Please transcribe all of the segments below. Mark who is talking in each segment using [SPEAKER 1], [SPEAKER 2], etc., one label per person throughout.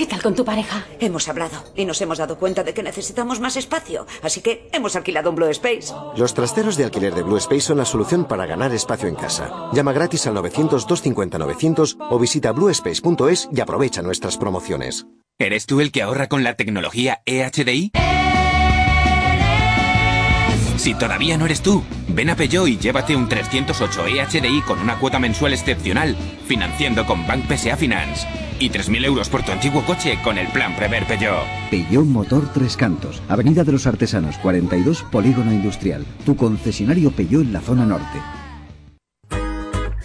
[SPEAKER 1] ¿Qué tal con tu pareja?
[SPEAKER 2] Hemos hablado y nos hemos dado cuenta de que necesitamos más espacio, así que hemos alquilado un Blue Space.
[SPEAKER 3] Los trasteros de alquiler de Blue Space son la solución para ganar espacio en casa. Llama gratis al 900-250-900 o visita bluespace.es y aprovecha nuestras promociones.
[SPEAKER 4] ¿Eres tú el que ahorra con la tecnología EHDI? Si todavía no eres tú, ven a Peugeot y llévate un 308 EHDI con una cuota mensual excepcional, financiando con Bank PSA Finance. Y 3.000 euros por tu antiguo coche con el plan Prever Peugeot.
[SPEAKER 5] Peugeot Motor Tres Cantos, Avenida de los Artesanos 42, Polígono Industrial. Tu concesionario Peugeot en la zona norte.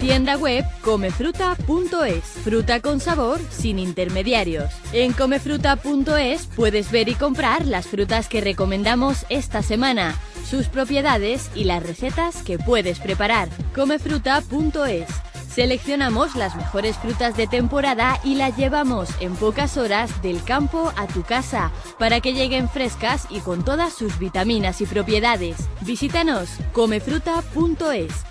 [SPEAKER 6] Tienda web comefruta.es. Fruta con sabor sin intermediarios. En comefruta.es puedes ver y comprar las frutas que recomendamos esta semana, sus propiedades y las recetas que puedes preparar. Comefruta.es. Seleccionamos las mejores frutas de temporada y las llevamos en pocas horas del campo a tu casa para que lleguen frescas y con todas sus vitaminas y propiedades. Visítanos comefruta.es.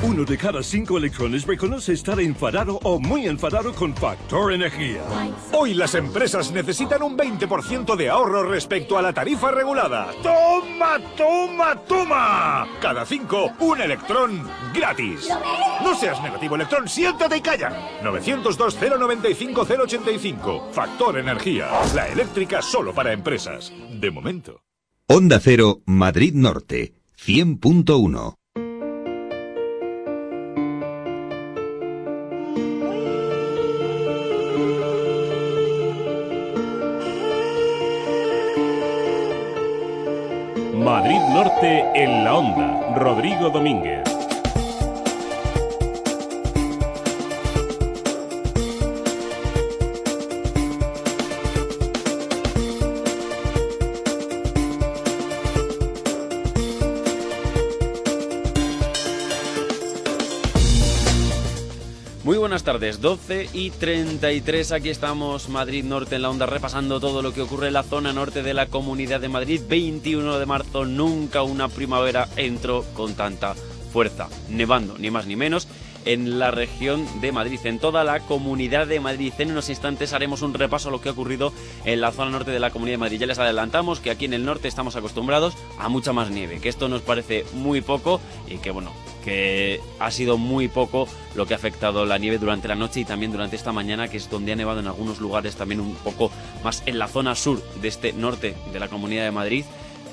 [SPEAKER 7] Uno de cada cinco electrones reconoce estar enfadado o muy enfadado con Factor Energía. Hoy las empresas necesitan un 20% de ahorro respecto a la tarifa regulada. ¡Toma, toma, toma! Cada cinco, un electrón gratis. No seas negativo, electrón, siéntate y calla. 902-095-085. Factor Energía. La eléctrica solo para empresas. De momento.
[SPEAKER 8] Onda Cero, Madrid Norte, 100.1.
[SPEAKER 9] En la onda. Rodrigo Domínguez.
[SPEAKER 10] Tardes, 12 y 33, aquí estamos, Madrid Norte en la onda, repasando todo lo que ocurre en la zona norte de la Comunidad de Madrid. 21 de marzo, nunca una primavera entró con tanta fuerza, nevando, ni más ni menos, en la región de Madrid, en toda la Comunidad de Madrid. En unos instantes haremos un repaso a lo que ha ocurrido en la zona norte de la Comunidad de Madrid. Ya les adelantamos que aquí en el norte estamos acostumbrados a mucha más nieve, que esto nos parece muy poco y que bueno, que ha sido muy poco lo que ha afectado la nieve durante la noche y también durante esta mañana, que es donde ha nevado en algunos lugares también un poco más en la zona sur de este norte de la Comunidad de Madrid.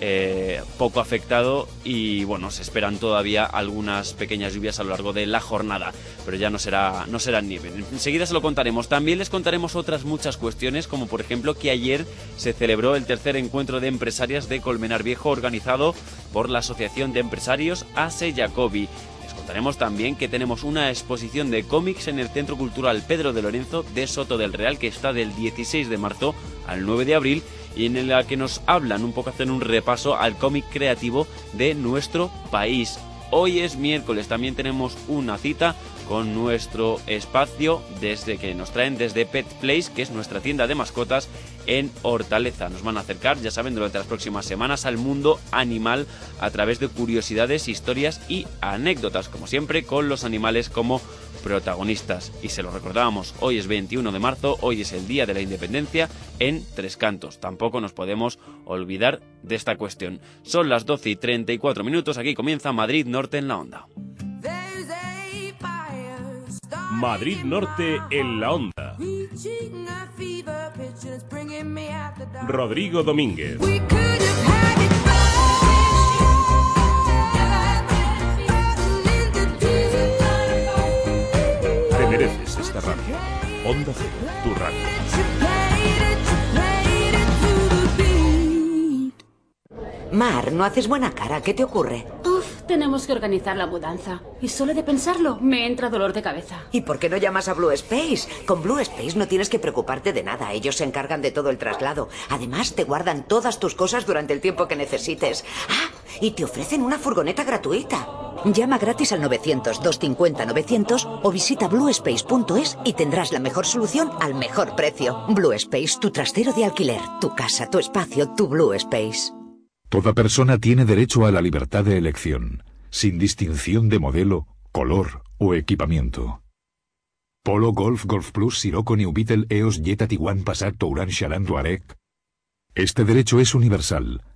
[SPEAKER 10] Eh, poco afectado y bueno, se esperan todavía algunas pequeñas lluvias a lo largo de la jornada, pero ya no será, no será nieve. Enseguida se lo contaremos. También les contaremos otras muchas cuestiones, como por ejemplo que ayer se celebró el tercer encuentro de empresarias de Colmenar Viejo organizado por la Asociación de Empresarios ASE Jacobi. Les contaremos también que tenemos una exposición de cómics en el Centro Cultural Pedro de Lorenzo de Soto del Real que está del 16 de marzo al 9 de abril y en la que nos hablan un poco, hacen un repaso al cómic creativo de nuestro país. Hoy es miércoles, también tenemos una cita con nuestro espacio desde que nos traen desde Pet Place, que es nuestra tienda de mascotas en Hortaleza. Nos van a acercar, ya saben, durante las próximas semanas al mundo animal a través de curiosidades, historias y anécdotas, como siempre, con los animales como protagonistas. Y se lo recordábamos, hoy es 21 de marzo, hoy es el Día de la Independencia en Tres Cantos. Tampoco nos podemos olvidar de esta cuestión. Son las 12 y 34 minutos, aquí comienza Madrid Norte en la Onda.
[SPEAKER 9] Madrid Norte en la Onda. Rodrigo Domínguez. Te mereces esta radio. Onda Cero, tu radio.
[SPEAKER 2] Mar, no haces buena cara. ¿Qué te ocurre?
[SPEAKER 1] Uf, tenemos que organizar la mudanza. Y solo de pensarlo me entra dolor de cabeza.
[SPEAKER 2] ¿Y por qué no llamas a Blue Space? Con Blue Space no tienes que preocuparte de nada. Ellos se encargan de todo el traslado. Además, te guardan todas tus cosas durante el tiempo que necesites. Ah, y te ofrecen una furgoneta gratuita. Llama gratis al 900-250-900 o visita bluespace.es y tendrás la mejor solución al mejor precio. Blue Space, tu trastero de alquiler, tu casa, tu espacio, tu Blue Space.
[SPEAKER 8] Toda persona tiene derecho a la libertad de elección, sin distinción de modelo, color o equipamiento. Polo Golf Golf Plus Sirocco New Beetle EOS Jetta Tiguan Passat Touran Touareg. Este derecho es universal.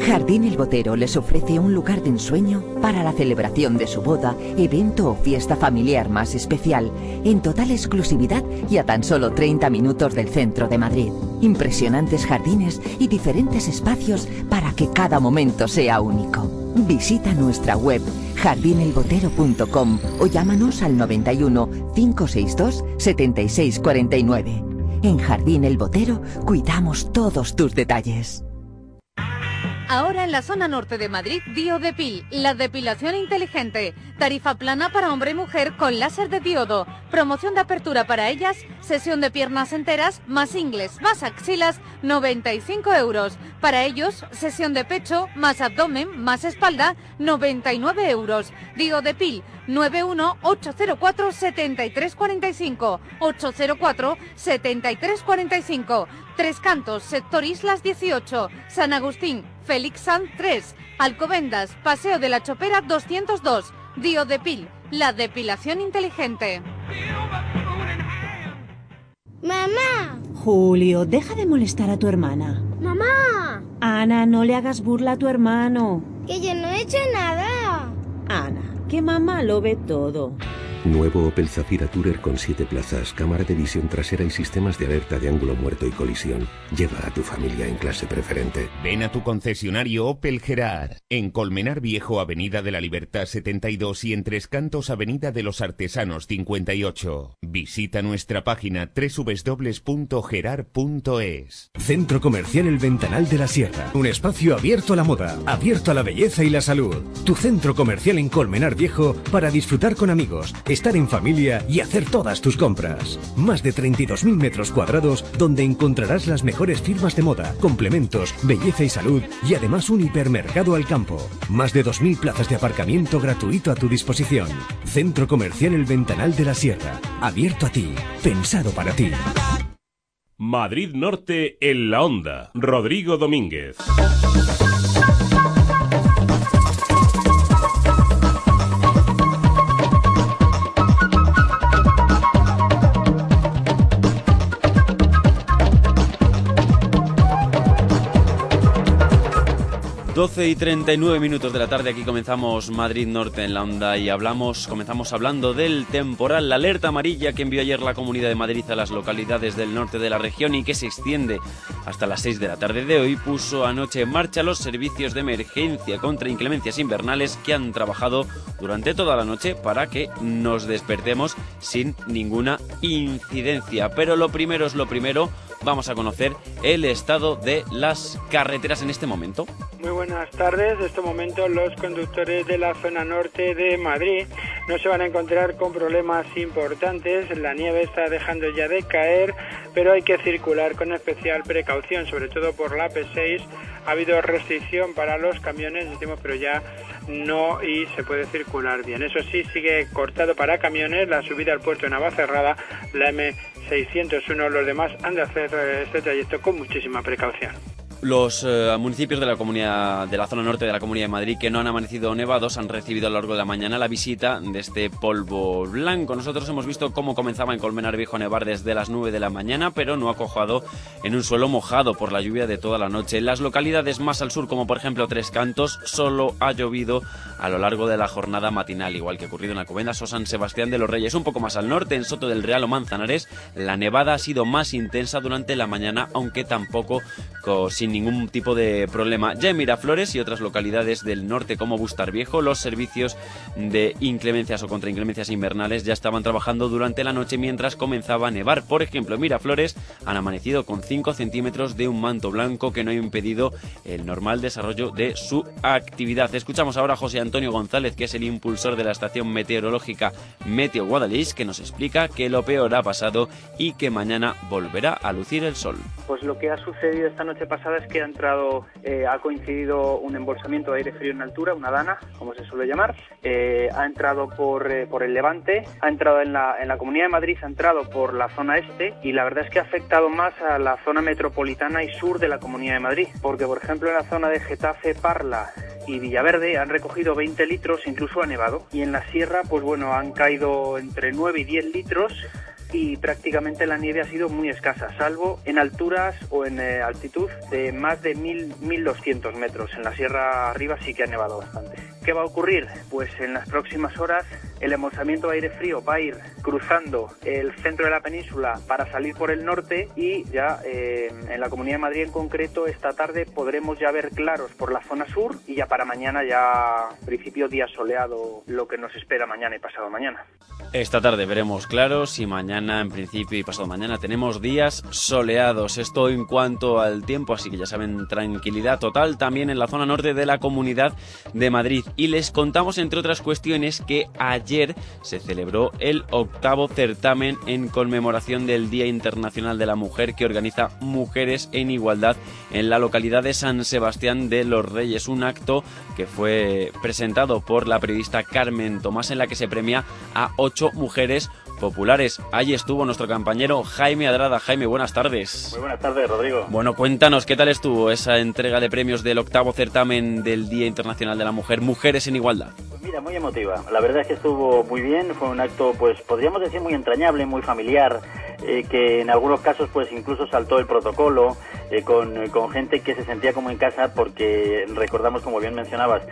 [SPEAKER 11] Jardín El Botero les ofrece un lugar de ensueño para la celebración de su boda, evento o fiesta familiar más especial, en total exclusividad y a tan solo 30 minutos del centro de Madrid. Impresionantes jardines y diferentes espacios para que cada momento sea único. Visita nuestra web jardinelbotero.com o llámanos al 91 562 7649. En Jardín El Botero cuidamos todos tus detalles.
[SPEAKER 12] Ahora en la zona norte de Madrid, Biodepil, la depilación inteligente. Tarifa plana para hombre y mujer con láser de diodo. Promoción de apertura para ellas, sesión de piernas enteras, más ingles, más axilas, 95 euros. Para ellos, sesión de pecho, más abdomen, más espalda, 99 euros. Biodepil, 91804-7345. 804-7345. Tres Cantos, Sector Islas 18. San Agustín, Félix Sanz 3. Alcobendas, Paseo de la Chopera 202. Diodepil, la depilación inteligente.
[SPEAKER 13] ¡Mamá!
[SPEAKER 14] Julio, deja de molestar a tu hermana.
[SPEAKER 13] ¡Mamá!
[SPEAKER 14] Ana, no le hagas burla a tu hermano.
[SPEAKER 13] Que yo no he hecho nada.
[SPEAKER 14] Ana, que mamá lo ve todo.
[SPEAKER 15] Nuevo Opel Zafira Tourer con 7 plazas, cámara de visión trasera y sistemas de alerta de ángulo muerto y colisión. Lleva a tu familia en clase preferente.
[SPEAKER 16] Ven a tu concesionario Opel Gerard, en Colmenar Viejo, Avenida de la Libertad 72 y en Tres Cantos, Avenida de los Artesanos 58. Visita nuestra página www.gerard.es.
[SPEAKER 17] Centro Comercial El Ventanal de la Sierra. Un espacio abierto a la moda, abierto a la belleza y la salud. Tu centro comercial en Colmenar Viejo para disfrutar con amigos, estar en familia y hacer todas tus compras. Más de 32.000 metros cuadrados donde encontrarás las mejores firmas de moda, complementos, belleza y salud y además un hipermercado al campo. Más de 2.000 plazas de aparcamiento gratuito a tu disposición. Centro Comercial El Ventanal de la Sierra. Abierto a ti. Pensado para ti.
[SPEAKER 9] Madrid Norte en la Onda. Rodrigo Domínguez.
[SPEAKER 10] 12 y 39 minutos de la tarde, aquí comenzamos Madrid Norte en la onda y hablamos, comenzamos hablando del temporal, la alerta amarilla que envió ayer la Comunidad de Madrid a las localidades del norte de la región y que se extiende hasta las 6 de la tarde de hoy, puso anoche en marcha los servicios de emergencia contra inclemencias invernales que han trabajado durante toda la noche para que nos despertemos sin ninguna incidencia. Pero lo primero es lo primero, vamos a conocer el estado de las carreteras en este momento.
[SPEAKER 18] Muy buenas tardes. En este momento los conductores de la zona norte de Madrid no se van a encontrar con problemas importantes. La nieve está dejando ya de caer, pero hay que circular con especial precaución, sobre todo por la P6. Ha habido restricción para los camiones, decimos, pero ya no y se puede circular bien. Eso sí, sigue cortado para camiones la subida al puerto de Navacerrada, la M601. Los demás han de hacer eh, este trayecto con muchísima precaución.
[SPEAKER 10] Los eh, municipios de la comunidad de la zona norte de la Comunidad de Madrid que no han amanecido nevados han recibido a lo largo de la mañana la visita de este polvo blanco. Nosotros hemos visto cómo comenzaba en Colmenar Viejo nevar desde las 9 de la mañana, pero no ha cojado en un suelo mojado por la lluvia de toda la noche. En las localidades más al sur, como por ejemplo Tres Cantos, solo ha llovido a lo largo de la jornada matinal, igual que ha ocurrido en Alcobendas o San Sebastián de los Reyes. Un poco más al norte, en Soto del Real o Manzanares, la nevada ha sido más intensa durante la mañana, aunque tampoco sin ningún tipo de problema. Ya en Miraflores y otras localidades del norte como Bustar Viejo, los servicios de inclemencias o contra inclemencias invernales ya estaban trabajando durante la noche mientras comenzaba a nevar. Por ejemplo, en Miraflores han amanecido con 5 centímetros de un manto blanco que no ha impedido el normal desarrollo de su actividad. Escuchamos ahora a José Antonio González, que es el impulsor de la estación meteorológica Meteo Guadalix, que nos explica que lo peor ha pasado y que mañana volverá a lucir el sol.
[SPEAKER 19] Pues lo que ha sucedido esta noche pasada es que ha entrado, eh, ha coincidido un embolsamiento de aire frío en altura, una dana, como se suele llamar, eh, ha entrado por, eh, por el levante, ha entrado en la, en la Comunidad de Madrid, ha entrado por la zona este y la verdad es que ha afectado más a la zona metropolitana y sur de la Comunidad de Madrid, porque por ejemplo en la zona de Getafe, Parla, y Villaverde han recogido 20 litros, incluso ha nevado. Y en la sierra, pues bueno, han caído entre 9 y 10 litros y prácticamente la nieve ha sido muy escasa, salvo en alturas o en eh, altitud de más de 1.200 metros. En la sierra arriba sí que ha nevado bastante. ¿Qué va a ocurrir? Pues en las próximas horas el embolsamiento de aire frío va a ir cruzando el centro de la península para salir por el norte y ya eh, en la Comunidad de Madrid en concreto esta tarde podremos ya ver claros por la zona sur y ya para mañana ya principio día soleado lo que nos espera mañana y pasado mañana.
[SPEAKER 10] Esta tarde veremos claros y mañana en principio y pasado mañana tenemos días soleados. Esto en cuanto al tiempo, así que ya saben, tranquilidad total también en la zona norte de la Comunidad de Madrid. Y les contamos entre otras cuestiones que ayer se celebró el octavo certamen en conmemoración del Día Internacional de la Mujer que organiza Mujeres en Igualdad en la localidad de San Sebastián de los Reyes. Un acto que fue presentado por la periodista Carmen Tomás en la que se premia a ocho mujeres populares. Allí estuvo nuestro compañero Jaime Adrada. Jaime, buenas tardes.
[SPEAKER 20] Muy buenas tardes, Rodrigo.
[SPEAKER 10] Bueno, cuéntanos, ¿qué tal estuvo esa entrega de premios del octavo certamen del Día Internacional de la Mujer, Mujeres en Igualdad?
[SPEAKER 20] Muy emotiva. La verdad es que estuvo muy bien, fue un acto, pues podríamos decir muy entrañable, muy familiar, eh, que en algunos casos pues incluso saltó el protocolo, eh, con, con, gente que se sentía como en casa porque recordamos, como bien mencionabas,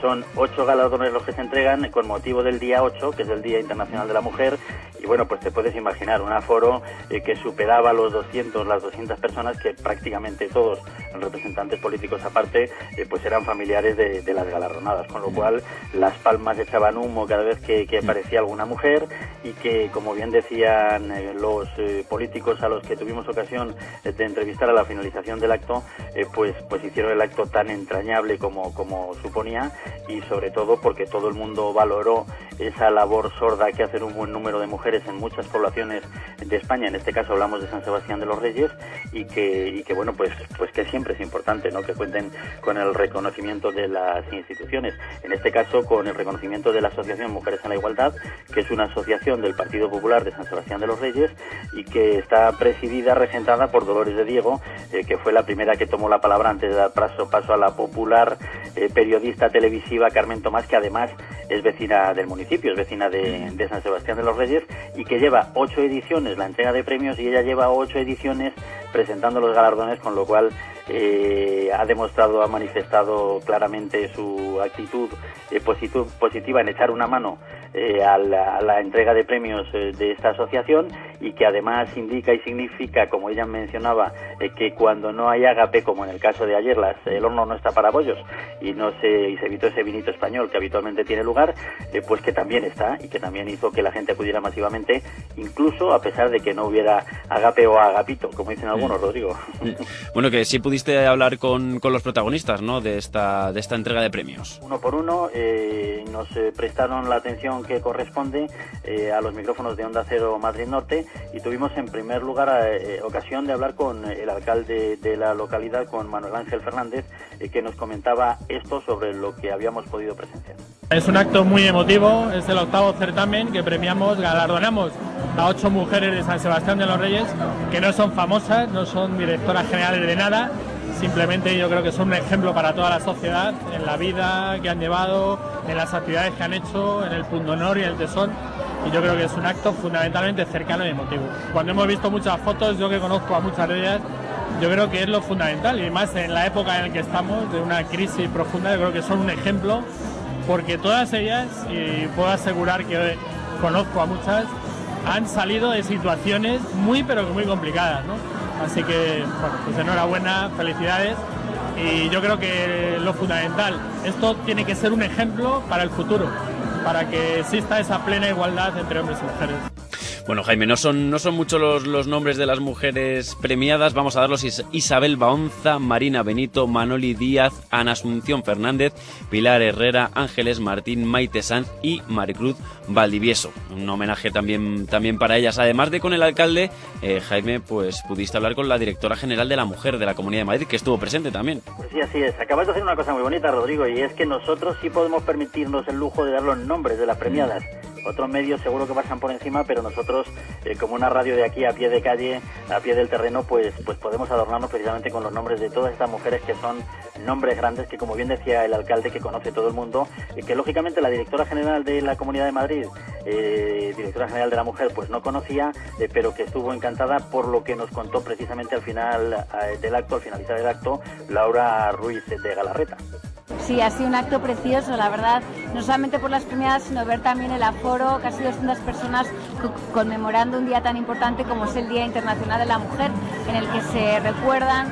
[SPEAKER 20] son ocho galardones los que se entregan con motivo del día 8, que es el Día Internacional de la Mujer, y bueno, pues te puedes imaginar un aforo eh, que superaba los 200, las 200 personas que prácticamente todos, representantes políticos aparte, eh, pues eran familiares de, de, las galardonadas, con lo cual las palmas echaban humo cada vez que, que aparecía alguna mujer y que, como bien decían eh, los políticos a los que tuvimos ocasión de entrevistar a la del acto, pues, pues hicieron el acto tan entrañable como, como suponía y sobre todo porque todo el mundo valoró esa labor sorda que hacen un buen número de mujeres en muchas poblaciones de España, en este caso hablamos de San Sebastián de los Reyes, y que, y que bueno, pues, pues que siempre es importante, ¿no? Que cuenten con el reconocimiento de las instituciones, en este caso con el reconocimiento de la Asociación Mujeres en la Igualdad, que es una asociación del Partido Popular de San Sebastián de los Reyes y que está presidida, regentada por Dolores de Diego, eh, que fue la primera que tomó la palabra antes de dar paso, paso a la popular eh, periodista televisiva Carmen Tomás, que además es vecina del municipio, es vecina de, San Sebastián de los Reyes y que lleva ocho ediciones la entrega de premios y ella lleva ocho ediciones presentando los galardones, con lo cual eh, ha demostrado, ha manifestado claramente su actitud eh, positiva en echar una mano eh, a, la, a la entrega de premios eh, de esta asociación y que además indica y significa, como ella mencionaba, eh, que cuando no hay agape, como en el caso de ayer, las, el horno no está para bollos y no se, y se evitó ese vinito español que habitualmente tiene lugar, eh, pues que también está y que también hizo que la gente acudiera masivamente, incluso a pesar de que no hubiera agape o agapito, como dicen algunos, Rodrigo.
[SPEAKER 10] Bueno, que sí pudiste hablar con, con los protagonistas, ¿no? De esta, de esta entrega de premios.
[SPEAKER 20] uno por uno eh, nos eh, prestaron la atención que corresponde eh, a los micrófonos de Onda Cero Madrid Norte y tuvimos en primer lugar eh, ocasión de hablar con el alcalde de la localidad, con Manuel Ángel Fernández, eh, que nos comentaba esto sobre lo que habíamos podido presenciar.
[SPEAKER 21] Es un acto muy emotivo, es el octavo certamen que premiamos, galardonamos a ocho mujeres de San Sebastián de los Reyes que no son famosas, no son directoras generales de nada, simplemente yo creo que son un ejemplo para toda la sociedad en la vida que han llevado, en las actividades que han hecho, en el pundonor y el tesón. Y yo creo que es un acto fundamentalmente cercano y emotivo. Cuando hemos visto muchas fotos, yo que conozco a muchas de ellas, yo creo que es lo fundamental y más en la época en la que estamos, de una crisis profunda, yo creo que son un ejemplo porque todas ellas, y puedo asegurar que conozco a muchas, han salido de situaciones muy pero muy complicadas, ¿no? Así que, bueno, pues enhorabuena, felicidades. Y yo creo que lo fundamental, esto tiene que ser un ejemplo para el futuro, para que exista esa plena igualdad entre hombres y mujeres.
[SPEAKER 10] Bueno, Jaime, no son, no son muchos los, los nombres de las mujeres premiadas. Vamos a darlos Is- Isabel Baonza, Marina Benito, Manoli Díaz, Ana Asunción Fernández, Pilar Herrera, Ángeles Martín, Maite Sanz y Maricruz Valdivieso. Un homenaje también, también para ellas. Además de con el alcalde, eh, Jaime, pues pudiste hablar con la directora general de la mujer de la Comunidad de Madrid, que estuvo presente también.
[SPEAKER 20] Pues sí, así es. Acabas de hacer una cosa muy bonita, Rodrigo, y es que nosotros sí podemos permitirnos el lujo de dar los nombres de las premiadas. Otros medios seguro que pasan por encima, pero nosotros, eh, como una radio de aquí a pie de calle, a pie del terreno, pues, pues podemos adornarnos precisamente con los nombres de todas estas mujeres que son nombres grandes que, como bien decía el alcalde, que conoce todo el mundo, y que lógicamente la directora general de la Comunidad de Madrid, eh, directora general de la mujer, pues no conocía, eh, pero que estuvo encantada por lo que nos contó precisamente al final del acto, al finalizar el acto, Laura Ruiz de Galarreta.
[SPEAKER 22] Sí, ha sido un acto precioso, la verdad, no solamente por las premiadas, sino ver también el aforo, casi 200 personas co- conmemorando un día tan importante como es el Día Internacional de la Mujer, en el que se recuerdan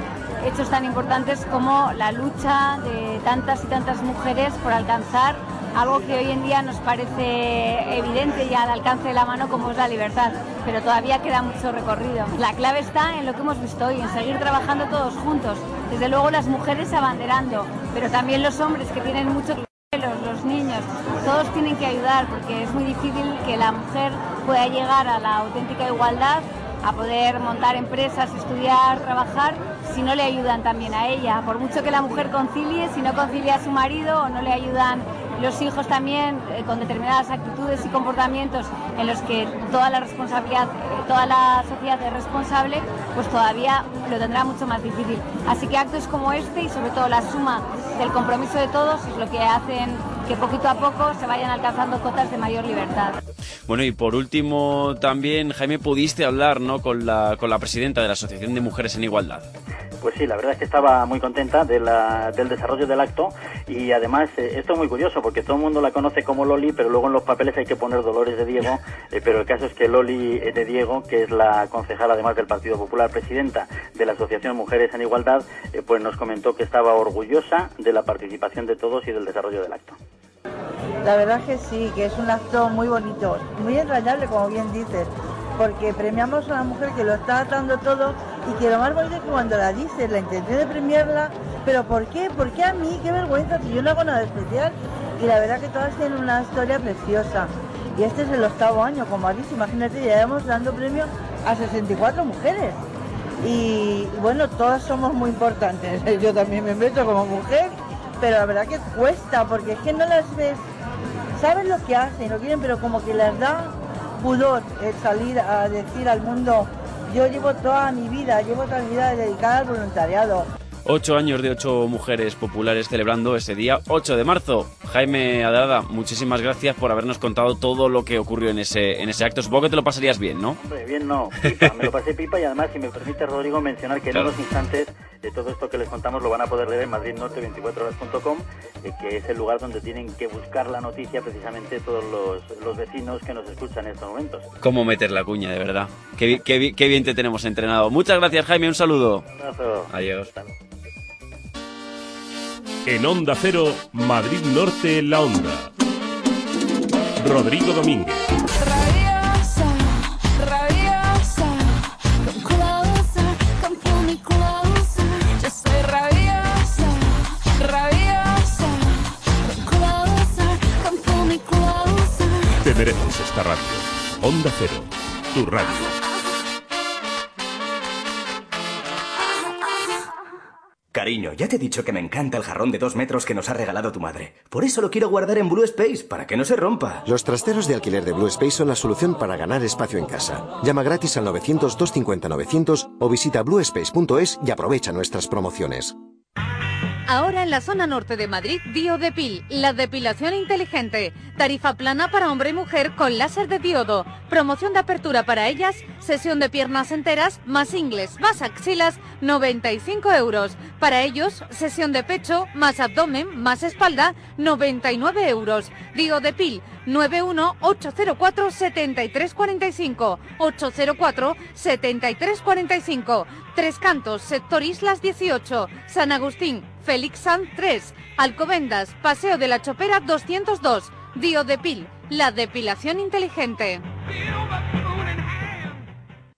[SPEAKER 22] hechos tan importantes como la lucha de tantas y tantas mujeres por alcanzar algo que hoy en día nos parece evidente y al alcance de la mano como es la libertad, pero todavía queda mucho recorrido. La clave está en lo que hemos visto hoy, en seguir trabajando todos juntos. Desde luego las mujeres abanderando, pero también los hombres que tienen mucho que los, los niños, todos tienen que ayudar porque es muy difícil que la mujer pueda llegar a la auténtica igualdad, a poder montar empresas, estudiar, trabajar, si no le ayudan también a ella. Por mucho que la mujer concilie, si no concilia a su marido o no le ayudan los hijos también eh, con determinadas actitudes y comportamientos en los que toda la responsabilidad, eh, toda la sociedad es responsable, pues todavía lo tendrá mucho más difícil. Así que actos como este y sobre todo la suma del compromiso de todos es lo que hacen que poquito a poco se vayan alcanzando cotas de mayor libertad.
[SPEAKER 10] Bueno, y por último, también, Jaime, pudiste hablar ¿no? con, la, con la presidenta de la Asociación de Mujeres en Igualdad.
[SPEAKER 20] Pues sí, la verdad es que estaba muy contenta de la- del desarrollo del acto y además eh, esto es muy curioso porque todo el mundo la conoce como Loli, pero luego en los papeles hay que poner Dolores de Diego, eh, pero el caso es que Loli eh, de Diego, que es la concejala además del Partido Popular, presidenta de la Asociación Mujeres en Igualdad, eh, pues nos comentó que estaba orgullosa de la participación de todos y del desarrollo del acto.
[SPEAKER 23] La verdad que sí, que es un acto muy bonito, muy entrañable, como bien dices, porque premiamos a una mujer que lo está dando todo y que lo más bonito es que cuando la dices, la intención de premiarla, pero ¿por qué? ¿Por qué a mí? Qué vergüenza, si yo no hago nada especial. Y la verdad que todas tienen una historia preciosa. Y este es el octavo año, como has dicho, imagínate, ya llevamos dando premio a 64 mujeres. Y bueno, todas somos muy importantes. Yo también me meto como mujer, pero la verdad que cuesta, porque es que no las ves saben lo que hacen, lo quieren, pero como que les da pudor el salir a decir al mundo, yo llevo toda mi vida, llevo toda mi vida dedicada al voluntariado.
[SPEAKER 10] Ocho años de ocho mujeres populares celebrando ese día 8 de marzo. Jaime Adrada, muchísimas gracias por habernos contado todo lo que ocurrió en ese, en ese acto. Supongo que te lo pasarías bien, ¿no?
[SPEAKER 20] Hombre, bien no, pipa, me lo pasé pipa y además, si me permite Rodrigo, mencionar que
[SPEAKER 10] Claro.
[SPEAKER 20] en unos instantes de todo esto que les contamos lo van a poder leer en madridnorte24horas.com, eh, que es el lugar donde tienen que buscar la noticia precisamente todos los, los vecinos que nos escuchan en estos momentos.
[SPEAKER 10] ¿Cómo meter la cuña, de verdad? Qué, qué bi- qué bien te tenemos entrenado. Muchas gracias, Jaime. Un saludo.
[SPEAKER 20] Un abrazo.
[SPEAKER 10] Adiós.
[SPEAKER 16] En Onda Cero, Madrid Norte en la Onda. Rodrigo Domínguez.
[SPEAKER 24] Rabiosa, rabiosa. Yo soy rabiosa, rabiosa.
[SPEAKER 16] Te mereces esta radio. Onda Cero, tu radio.
[SPEAKER 25] Cariño, ya te he dicho que me encanta el jarrón de dos metros que nos ha regalado tu madre. Por eso lo quiero guardar en Blue Space, para que no se rompa.
[SPEAKER 3] Los trasteros de alquiler de Blue Space son la solución para ganar espacio en casa. Llama gratis al 900-250-900 o visita bluespace.es y aprovecha nuestras promociones.
[SPEAKER 12] Ahora en la zona norte de Madrid, Biodepil, la depilación inteligente. Tarifa plana para hombre y mujer con láser de diodo. Promoción de apertura para ellas, sesión de piernas enteras, más ingles, más axilas, 95 euros. Para ellos, sesión de pecho, más abdomen, más espalda, 99 euros. Biodepil, 91804-7345. 804-7345. Tres Cantos, Sector Islas 18. San Agustín, Félix Sanz 3. Alcobendas, Paseo de la Chopera 202. Biodepil, la depilación inteligente.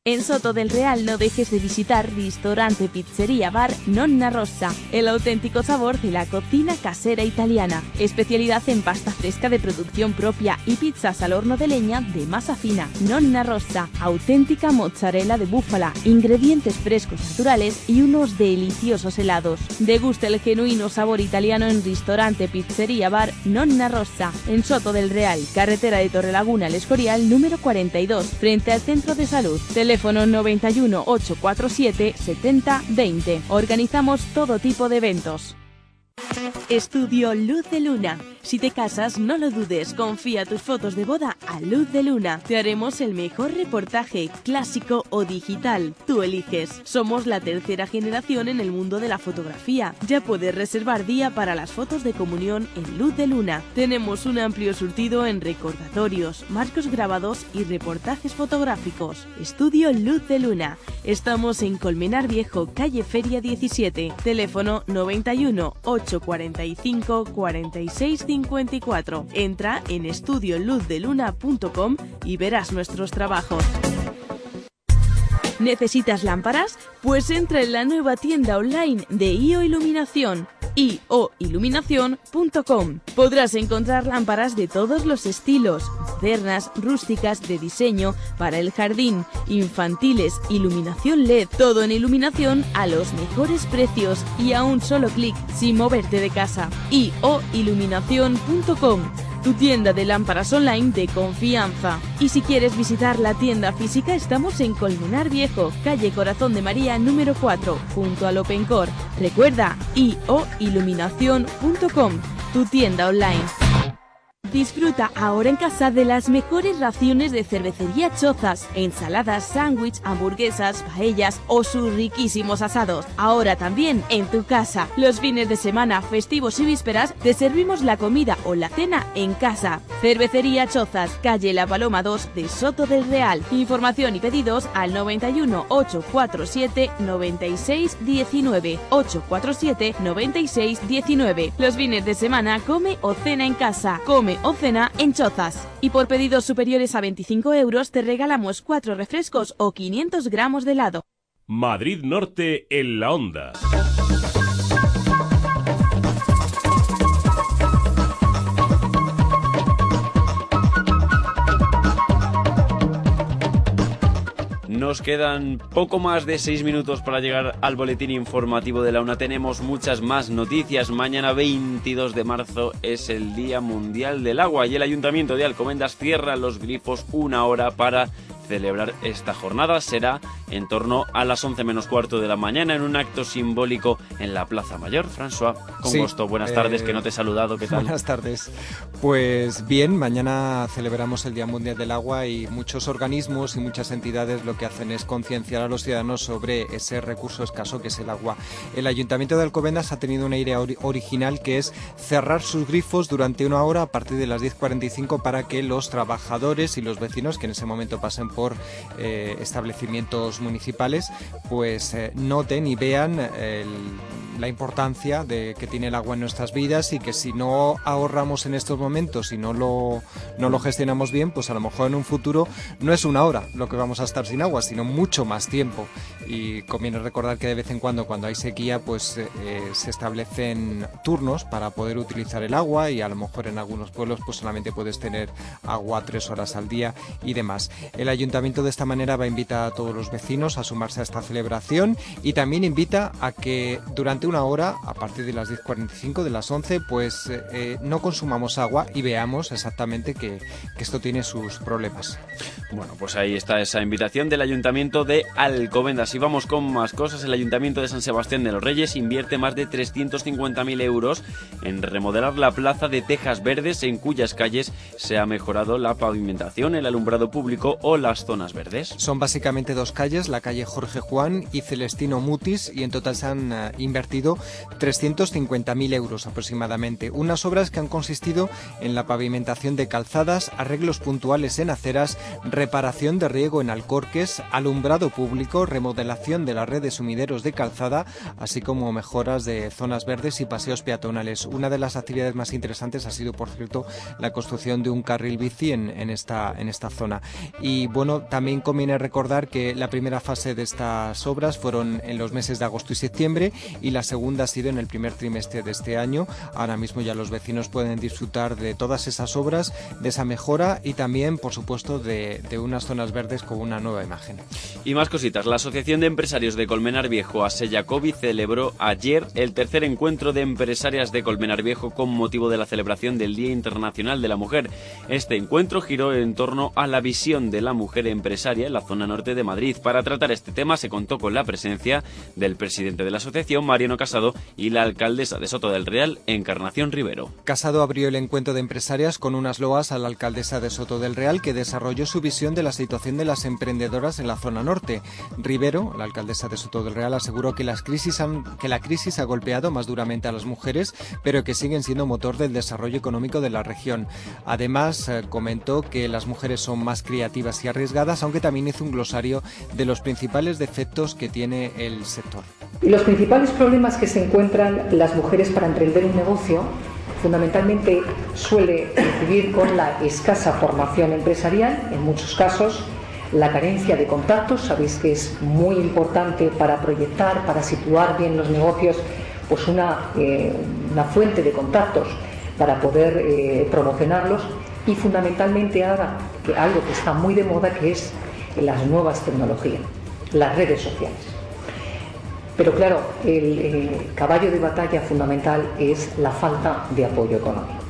[SPEAKER 26] En Soto del Real no dejes de visitar Ristorante Pizzería Bar Nonna Rossa, el auténtico sabor de la cocina casera italiana. Especialidad en pasta fresca de producción propia y pizzas al horno de leña de masa fina. Nonna Rossa, auténtica mozzarella de búfala, ingredientes frescos naturales y unos deliciosos helados. Degusta el genuino sabor italiano en Ristorante Pizzería Bar Nonna Rossa, en Soto del Real, carretera de Torrelaguna al Escorial número 42, frente al Centro de Salud. Teléfono 91 847 70 20. Organizamos todo tipo de eventos. Estudio Luz de Luna. Si te casas, no lo dudes, confía tus fotos de boda a Luz de Luna. Te haremos el mejor reportaje, clásico o digital. Tú eliges. Somos la tercera generación en el mundo de la fotografía. Ya puedes reservar día para las fotos de comunión en Luz de Luna. Tenemos un amplio surtido en recordatorios, marcos grabados y reportajes fotográficos. Estudio Luz de Luna. Estamos en Colmenar Viejo, calle Feria 17. Teléfono 91 845 46 54. Entra en estudioluzdeluna.com y verás nuestros trabajos. ¿Necesitas lámparas? Pues entra en la nueva tienda online de IO Iluminación ioiluminación.com. Podrás encontrar lámparas de todos los estilos, modernas, rústicas, de diseño, para el jardín, infantiles, iluminación LED, todo en iluminación a los mejores precios y a un solo clic sin moverte de casa. ioiluminación.com tu tienda de lámparas online de confianza. Y si quieres visitar la tienda física, estamos en Colmenar Viejo, calle Corazón de María número 4, junto al Opencor. Recuerda, ioiluminación.com, tu tienda online. Disfruta ahora en casa de las mejores raciones de cervecería Chozas, ensaladas, sándwich, hamburguesas, paellas o sus riquísimos asados. Ahora también en tu casa. Los fines de semana, festivos y vísperas te servimos la comida o la cena en casa. Cervecería Chozas, calle La Paloma 2 de Soto del Real. Información y pedidos al 91 847 96 19 847 96 19. Los fines de semana come o cena en casa. Come o cena en Chozas. Y por pedidos superiores a 25 euros te regalamos 4 refrescos o 500 gramos de helado.
[SPEAKER 16] Madrid Norte en la Onda.
[SPEAKER 10] Nos quedan poco más de seis minutos para llegar al boletín informativo de la UNA. Tenemos muchas más noticias. Mañana 22 de marzo es el Día Mundial del Agua y el Ayuntamiento de Alcobendas cierra los grifos una hora para celebrar esta jornada. Será en torno a las 11 menos cuarto de la mañana en un acto simbólico en la Plaza Mayor. François, con
[SPEAKER 27] Sí,
[SPEAKER 10] gusto. Buenas tardes,
[SPEAKER 27] eh,
[SPEAKER 10] que no te he saludado. ¿Qué tal?
[SPEAKER 27] Buenas tardes. Pues bien, mañana celebramos el Día Mundial del Agua y muchos organismos y muchas entidades lo que hacen es concienciar a los ciudadanos sobre ese recurso escaso que es el agua. El Ayuntamiento de Alcobendas ha tenido una idea ori- original que es cerrar sus grifos durante una hora a partir de las 10.45 para que los trabajadores y los vecinos que en ese momento pasen por eh, establecimientos municipales pues eh, noten y vean el- la importancia de que tiene el agua en nuestras vidas y que si no ahorramos en estos momentos y no lo, no lo gestionamos bien, pues a lo mejor en un futuro no es una hora lo que vamos a estar sin agua, sino mucho más tiempo. Y conviene recordar que de vez en cuando, cuando hay sequía, pues eh, eh, se establecen turnos para poder utilizar el agua y a lo mejor en algunos pueblos pues solamente puedes tener agua tres horas al día y demás. El ayuntamiento de esta manera va a invitar a todos los vecinos a sumarse a esta celebración y también invita a que durante una hora, a partir de las 10.45, de las 11, pues eh, eh, no consumamos agua y veamos exactamente que, que esto tiene sus problemas.
[SPEAKER 10] Bueno, pues ahí está esa invitación del Ayuntamiento de Alcobendas. Y vamos con más cosas. El Ayuntamiento de San Sebastián de los Reyes invierte más de 350.000 euros en remodelar la plaza de Tejas Verdes, en cuyas calles se ha mejorado la pavimentación, el alumbrado público o las zonas verdes.
[SPEAKER 27] Son básicamente dos calles, la calle Jorge Juan y Celestino Mutis, y en total se han eh, invertido 350.000 euros aproximadamente. Unas obras que han consistido en la pavimentación de calzadas, arreglos puntuales en aceras, reparación de riego en alcorques, alumbrado público, remodelación de la red de sumideros de calzada, así como mejoras de zonas verdes y paseos peatonales. Una de las actividades más interesantes ha sido, por cierto, la construcción de un carril bici en, en esta, en esta zona. Y bueno, también conviene recordar que la primera fase de estas obras fueron en los meses de agosto y septiembre y la segunda ha sido en el primer trimestre de este año. Ahora mismo ya los vecinos pueden disfrutar de todas esas obras, de esa mejora y también, por supuesto, de, de unas zonas verdes con una nueva imagen.
[SPEAKER 10] Y más cositas. La Asociación de Empresarios de Colmenar Viejo, Aseyacobi, celebró ayer el tercer encuentro de empresarias de Colmenar Viejo con motivo de la celebración del Día Internacional de la Mujer. Este encuentro giró en torno a la visión de la mujer empresaria en la zona norte de Madrid. Para tratar este tema se contó con la presencia del presidente de la asociación, Mariano Casado, y la alcaldesa de Soto del Real, Encarnación Rivero.
[SPEAKER 27] Casado abrió el encuentro de empresarias con unas loas a la alcaldesa de Soto del Real que desarrolló su visión de la situación de las emprendedoras en la zona norte. Rivero, la alcaldesa de Soto del Real, aseguró que, las crisis han- que la crisis ha golpeado más duramente a las mujeres, pero que siguen siendo motor del desarrollo económico de la región. Además, eh, comentó que las mujeres son más creativas y arriesgadas, aunque también hizo un glosario de los principales defectos que tiene el sector.
[SPEAKER 28] Y los principales problemas que se encuentran las mujeres para emprender un negocio fundamentalmente suele coincidir con la escasa formación empresarial, en muchos casos la carencia de contactos, sabéis que es muy importante para proyectar, para situar bien los negocios, pues una, eh, una fuente de contactos para poder eh, promocionarlos y fundamentalmente ahora algo que está muy de moda que es las nuevas tecnologías, las redes sociales. Pero claro, el caballo de batalla fundamental es la falta de apoyo económico.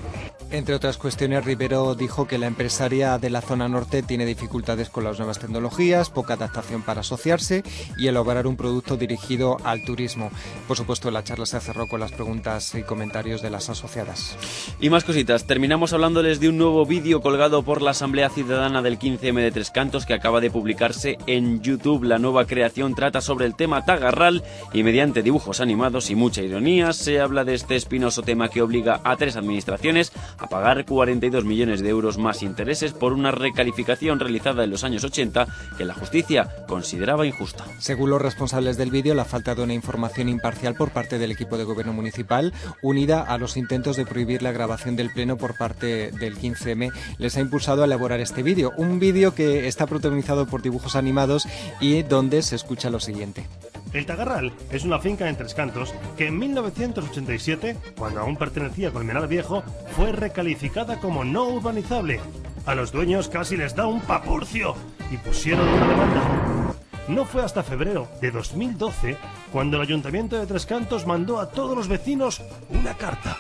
[SPEAKER 27] Entre otras cuestiones, Rivero dijo que la empresaria de la zona norte tiene dificultades con las nuevas tecnologías, poca adaptación para asociarse y elaborar un producto dirigido al turismo. Por supuesto, la charla se cerró con las preguntas y comentarios de las asociadas.
[SPEAKER 10] Y más cositas. Terminamos hablándoles de un nuevo vídeo colgado por la Asamblea Ciudadana del 15M de Tres Cantos que acaba de publicarse en YouTube. La nueva creación trata sobre el tema Tagarral y mediante dibujos animados y mucha ironía se habla de este espinoso tema que obliga a tres administraciones a pagar 42 millones de euros más intereses por una recalificación realizada en los años 80 que la justicia consideraba injusta.
[SPEAKER 27] Según los responsables del vídeo, la falta de una información imparcial por parte del equipo de gobierno municipal, unida a los intentos de prohibir la grabación del pleno por parte del 15M, les ha impulsado a elaborar este vídeo. Un vídeo que está protagonizado por dibujos animados y donde se escucha lo siguiente.
[SPEAKER 29] El Tagarral es una finca en Tres Cantos que en 1987, cuando aún pertenecía a Colmenar Viejo, fue recalificada como no urbanizable. A los dueños casi les da un papurcio y pusieron una demanda. No fue hasta febrero de 2012 cuando el Ayuntamiento de Tres Cantos mandó a todos los vecinos una carta.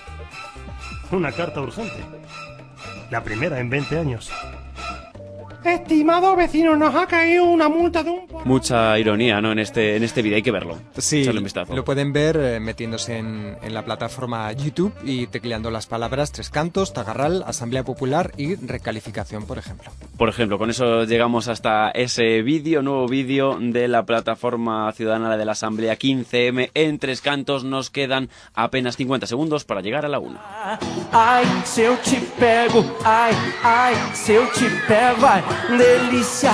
[SPEAKER 29] Una carta urgente. La primera en 20 años.
[SPEAKER 30] Estimado vecino, nos ha caído una multa de un...
[SPEAKER 10] Mucha ironía, ¿no? En este, en este vídeo hay que verlo.
[SPEAKER 27] Sí,
[SPEAKER 10] un vistazo.
[SPEAKER 27] lo pueden ver eh, metiéndose en, en la plataforma YouTube y tecleando las palabras Tres Cantos, Tagarral, Asamblea Popular y Recalificación, por ejemplo.
[SPEAKER 10] Por ejemplo, con eso llegamos hasta ese vídeo, nuevo vídeo de la plataforma ciudadana de la Asamblea 15M en Tres Cantos. Nos quedan apenas 50 segundos para llegar a la una.
[SPEAKER 31] Te pego, ai, ai, se eu te pego, ai, delícia,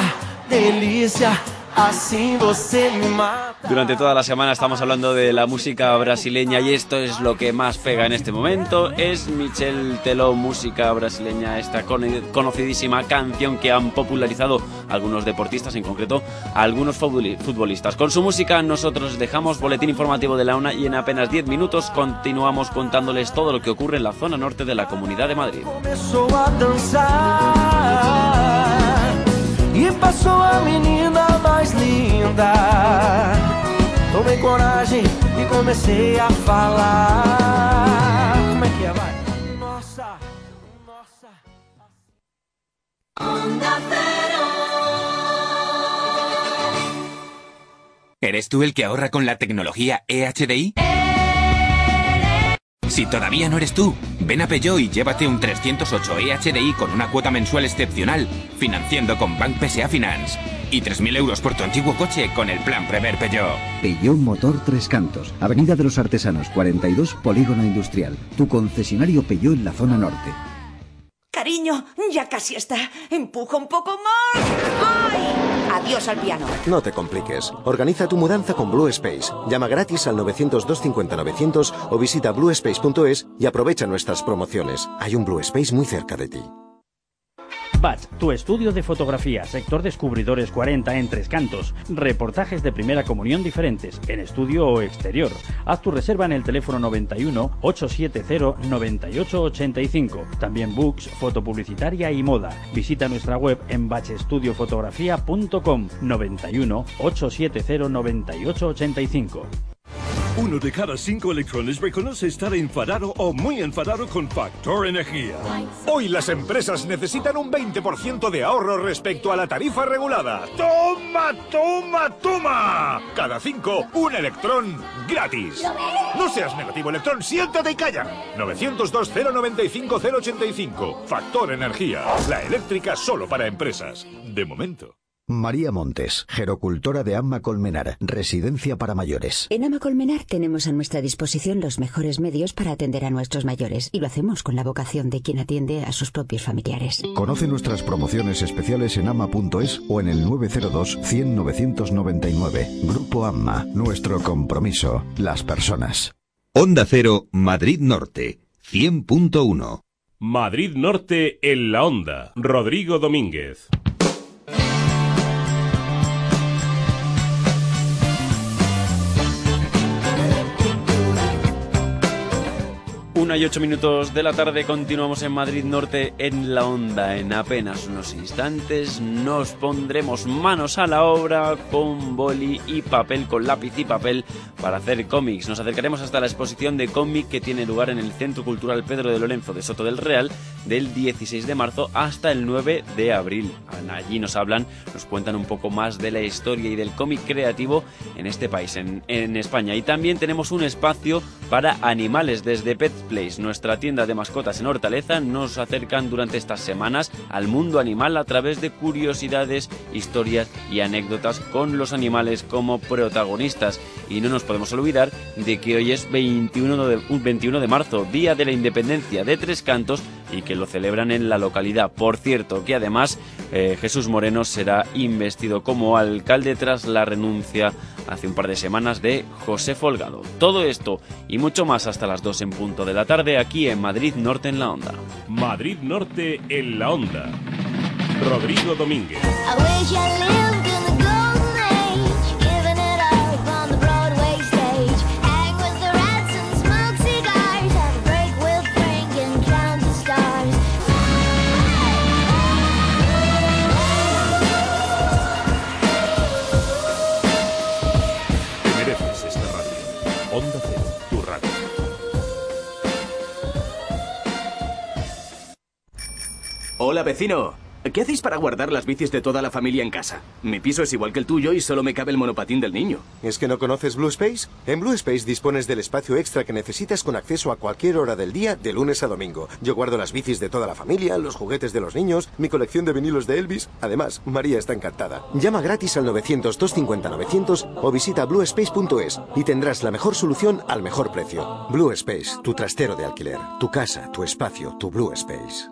[SPEAKER 31] delícia, assim você me mata.
[SPEAKER 10] Durante toda la semana estamos hablando de la música brasileña y esto es lo que más pega en este momento. Es Michel Teló, música brasileña, esta con- conocidísima canción que han popularizado algunos deportistas, en concreto algunos futboli- futbolistas. Con su música nosotros dejamos boletín informativo de la UNA y en apenas 10 minutos continuamos contándoles todo lo que ocurre en la zona norte de la Comunidad de Madrid.
[SPEAKER 31] A e passou a menina mais linda. Tomei coragem e comecei a falar. Como é que é, vai? Nossa,
[SPEAKER 4] ¿Eres tú el que ahorra con la tecnología E EHDI? Si todavía no eres tú, ven a Peugeot y llévate un 308 EHDI con una cuota mensual excepcional, financiando con Bank PSA Finance. Y 3.000 euros por tu antiguo coche con el plan Prever Peugeot.
[SPEAKER 32] Peugeot Motor Tres Cantos, Avenida de los Artesanos 42, Polígono Industrial. Tu concesionario Peugeot en la zona norte.
[SPEAKER 2] Cariño, ya casi está. Empuja un poco más. ¡Ay! Adiós al piano.
[SPEAKER 3] No te compliques. Organiza tu mudanza con Blue Space. Llama gratis al 900-250-900 o visita bluespace.es y aprovecha nuestras promociones. Hay un Blue Space muy cerca de ti.
[SPEAKER 33] Batch, tu estudio de fotografía, sector Descubridores 40 en Tres Cantos. Reportajes de primera comunión diferentes, en estudio o exterior. Haz tu reserva en el teléfono 91 870 9885. También books, foto publicitaria y moda. Visita nuestra web en batchestudiofotografía.com 91 870 9885.
[SPEAKER 7] Uno de cada cinco electrones reconoce estar enfadado o muy enfadado con Factor Energía. Hoy las empresas necesitan un 20% de ahorro respecto a la tarifa regulada. ¡Toma, toma, toma! Cada cinco, un electrón gratis. No seas negativo, electrón, siéntate y calla. 902-095-085. Factor Energía. La eléctrica solo para empresas. De momento.
[SPEAKER 5] María Montes, gerocultora de Amma Colmenar, residencia para mayores.
[SPEAKER 34] En Ama Colmenar tenemos a nuestra disposición los mejores medios para atender a nuestros mayores y lo hacemos con la vocación de quien atiende a sus propios familiares.
[SPEAKER 5] Conoce nuestras promociones especiales en ama.es o en el 902 100 999. Grupo Amma, nuestro compromiso, las personas.
[SPEAKER 35] Onda Cero, Madrid Norte, 100.1. Madrid Norte en la Onda. Rodrigo Domínguez.
[SPEAKER 10] Una y ocho minutos de la tarde continuamos en Madrid Norte en la onda. En apenas unos instantes nos pondremos manos a la obra con boli y papel, con lápiz y papel para hacer cómics. Nos acercaremos hasta la exposición de cómic que tiene lugar en el Centro Cultural Pedro de Lorenzo de Soto del Real del 16 de marzo hasta el 9 de abril. Allí nos hablan, nos cuentan un poco más de la historia y del cómic creativo en este país, en, en España. Y también tenemos un espacio para animales desde Pet Nuestra tienda de mascotas en Hortaleza, nos acercan durante estas semanas al mundo animal a través de curiosidades, historias y anécdotas con los animales como protagonistas. Y no nos podemos olvidar de que hoy es 21 de, un 21 de marzo, Día de la Independencia de Tres Cantos, y que lo celebran en la localidad. Por cierto, que además eh, Jesús Moreno será investido como alcalde tras la renuncia hace un par de semanas de José Folgado. Todo esto y mucho más hasta las 2 en punto de la tarde aquí en Madrid Norte en la Onda.
[SPEAKER 35] Madrid Norte en la Onda. Rodrigo Domínguez.
[SPEAKER 36] Hola vecino.
[SPEAKER 25] ¿Qué hacéis para guardar las bicis de toda la familia en casa? Mi piso es igual que el tuyo y solo me cabe el monopatín del niño.
[SPEAKER 3] ¿Es que no conoces Blue Space? En Blue Space dispones del espacio extra que necesitas con acceso a cualquier hora del día, de lunes a domingo. Yo guardo las bicis de toda la familia, los juguetes de los niños, mi colección de vinilos de Elvis. Además, María está encantada. Llama gratis al 900-250-900 o visita bluespace.es y tendrás la mejor solución al mejor precio. Blue Space, tu trastero de alquiler, tu casa, tu espacio, tu Blue Space.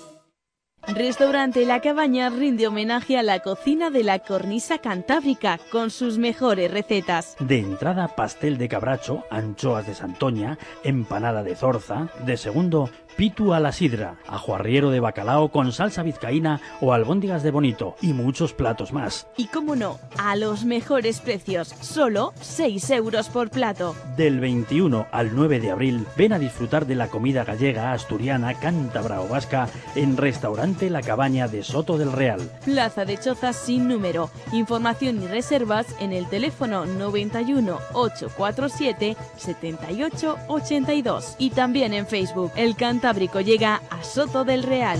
[SPEAKER 26] Restaurante La Cabaña rinde homenaje a la cocina de la cornisa cantábrica con sus mejores recetas.
[SPEAKER 33] De entrada, pastel de cabracho, anchoas de santoña, empanada de zorza. De segundo, pitu a la sidra, ajo arriero de bacalao con salsa vizcaína o albóndigas de bonito y muchos platos más.
[SPEAKER 26] Y cómo no, a los mejores precios, solo 6 euros por plato.
[SPEAKER 33] Del 21 al 9 de abril, ven a disfrutar de la comida gallega, asturiana, cántabra o vasca en Restaurante La Cabaña de Soto del Real.
[SPEAKER 26] Plaza de Chozas sin número. Información y reservas en el teléfono 91 847 78 82 y también en Facebook. El Cantábrico llega a Soto del Real.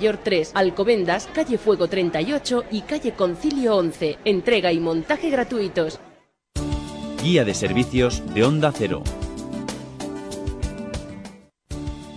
[SPEAKER 37] 3, Alcobendas, calle Fuego 38 y calle Concilio 11. Entrega y montaje gratuitos.
[SPEAKER 10] Guía de servicios de Onda Cero.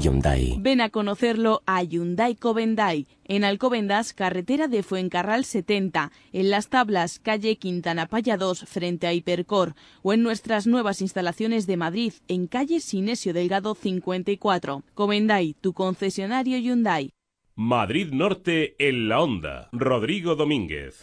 [SPEAKER 38] Hyundai.
[SPEAKER 26] Ven a conocerlo a Hyundai Covendai, en Alcobendas, carretera de Fuencarral 70, en Las Tablas, calle Quintana Paya 2, frente a Hipercor, o en nuestras nuevas instalaciones de Madrid, en calle Sinesio Delgado 54. Covendai, tu concesionario Hyundai.
[SPEAKER 16] Madrid Norte en la onda. Rodrigo Domínguez.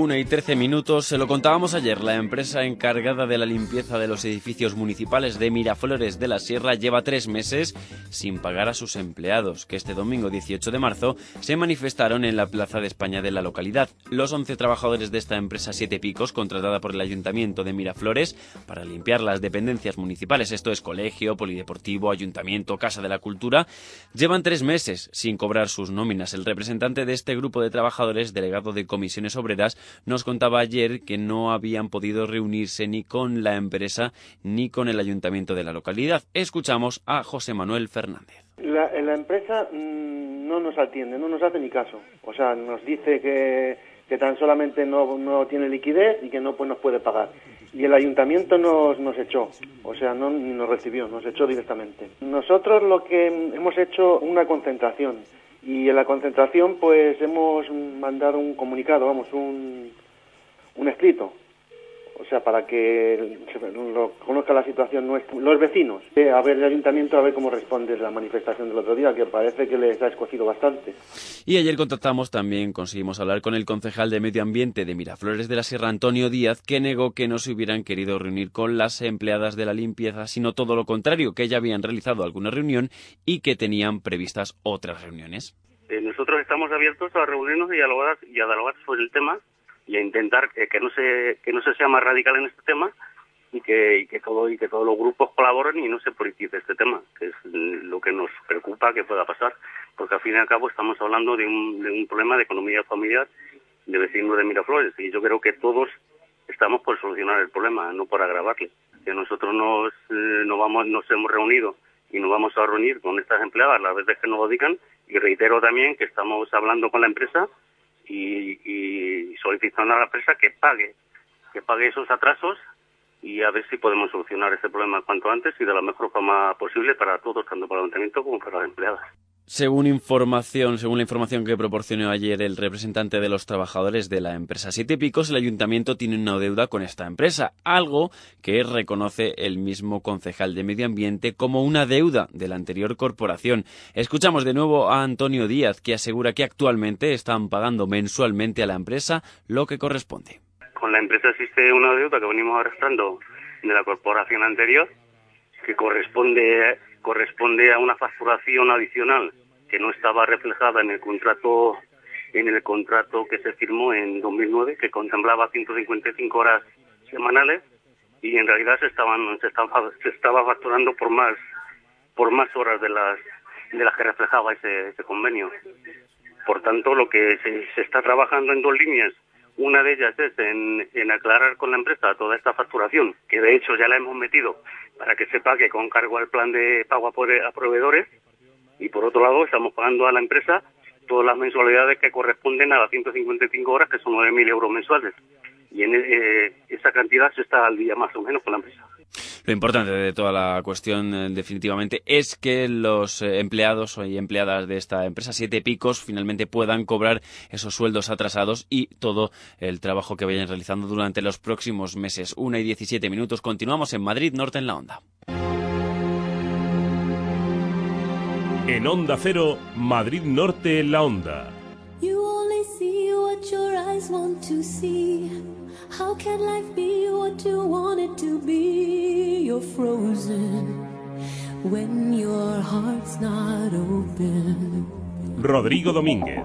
[SPEAKER 10] Una y 13 minutos, se lo contábamos ayer, la empresa encargada de la limpieza de los edificios municipales de Miraflores de la Sierra lleva tres meses sin pagar a sus empleados, que este domingo 18 de marzo se manifestaron en la Plaza de España de la localidad. Los 11 trabajadores de esta empresa Siete Picos, contratada por el Ayuntamiento de Miraflores para limpiar las dependencias municipales, esto es colegio, polideportivo, ayuntamiento, casa de la cultura, llevan tres meses sin cobrar sus nóminas. El representante de este grupo de trabajadores, delegado de comisiones obreras, nos contaba ayer que no habían podido reunirse ni con la empresa ni con el ayuntamiento de la localidad. Escuchamos a José Manuel Fernández.
[SPEAKER 39] La, empresa mm, no nos atiende, no nos hace ni caso. O sea, nos dice que, que tan solamente no, no tiene liquidez y que no pues, nos puede pagar. Y el ayuntamiento nos, nos echó, o sea, no nos recibió, nos echó directamente. Nosotros lo que hemos hecho una concentración y en la concentración pues hemos mandado un comunicado, vamos, un, un escrito. O sea, para que se lo- conozca la situación nuestra, los vecinos. Eh, a ver el ayuntamiento, a ver cómo responde la manifestación del otro día, que parece que les ha escogido bastante.
[SPEAKER 10] Y ayer contactamos también, conseguimos hablar con el concejal de Medio Ambiente de Miraflores de la Sierra, Antonio Díaz, que negó que no se hubieran querido reunir con las empleadas de la limpieza, sino todo lo contrario, que ya habían realizado alguna reunión y que tenían previstas otras reuniones.
[SPEAKER 40] Eh, nosotros estamos abiertos a reunirnos y a dialogar, y a dialogar sobre el tema y a intentar que, que no se que no se sea más radical en este tema y que, que todo y que todos los grupos colaboren y no se politice este tema, que es lo que nos preocupa que pueda pasar, porque al fin y al cabo estamos hablando de un, de un problema de economía familiar de vecinos de Miraflores y yo creo que todos estamos por solucionar el problema, no por agravarle. Que nosotros nos, eh, nos vamos, nos hemos reunido y nos vamos a reunir con estas empleadas las veces que nos lo digan y reitero también que estamos hablando con la empresa y, y solicitando a la empresa que pague, que pague esos atrasos y a ver si podemos solucionar este problema cuanto antes y de la mejor forma posible para todos, tanto para el ayuntamiento como para las empleadas.
[SPEAKER 10] Según información, según la información que proporcionó ayer el representante de los trabajadores de la empresa Siete Picos, el ayuntamiento tiene una deuda con esta empresa, algo que reconoce el mismo concejal de Medio Ambiente como una deuda de la anterior corporación. Escuchamos de nuevo a Antonio Díaz, que asegura que actualmente están pagando mensualmente a la empresa lo que corresponde.
[SPEAKER 40] Con la empresa existe una deuda que venimos arrastrando de la corporación anterior que corresponde corresponde a una facturación adicional que no estaba reflejada en el contrato en el contrato que se firmó en 2009 que contemplaba 155 horas semanales y en realidad se estaban se estaba, se estaba facturando por más por más horas de las de las que reflejaba ese, ese convenio. Por tanto, lo que se, está trabajando en dos líneas una de ellas es en, en aclarar con la empresa toda esta facturación, que de hecho ya la hemos metido para que se pague con cargo al plan de pago a proveedores. Y por otro lado, estamos pagando a la empresa todas las mensualidades que corresponden a las 155 horas, que son 9.000 euros mensuales. Y en eh, esa cantidad se está al día más o menos con la empresa.
[SPEAKER 10] Lo importante de toda la cuestión, eh, definitivamente, es que los eh, empleados y empleadas de esta empresa Siete Picos finalmente puedan cobrar esos sueldos atrasados y todo el trabajo que vayan realizando durante los próximos meses. Una y 17 minutos. Continuamos en Madrid Norte en la Onda.
[SPEAKER 16] En Onda Cero, Madrid Norte en la Onda.
[SPEAKER 24] You only see what your eyes want to see. How can life be what you want it to be? You're frozen when your heart's not open.
[SPEAKER 16] Rodrigo Domínguez.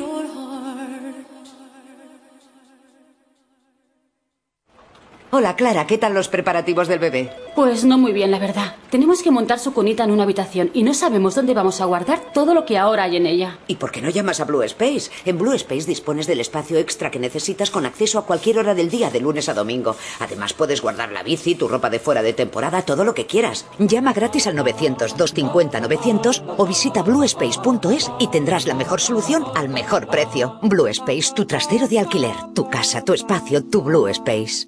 [SPEAKER 2] Hola, Clara, ¿qué tal los preparativos del bebé?
[SPEAKER 1] Pues no muy bien, la verdad. Tenemos que montar su cunita en una habitación y no sabemos dónde vamos a guardar todo lo que ahora hay en ella.
[SPEAKER 2] ¿Y por qué no llamas a Blue Space? En Blue Space dispones del espacio extra que necesitas con acceso a cualquier hora del día, de lunes a domingo. Además, puedes guardar la bici, tu ropa de fuera de temporada, todo lo que quieras. Llama gratis al 900-250-900 o visita bluespace.es y tendrás la mejor solución al mejor precio. Blue Space, tu trastero de alquiler, tu casa, tu espacio, tu Blue Space.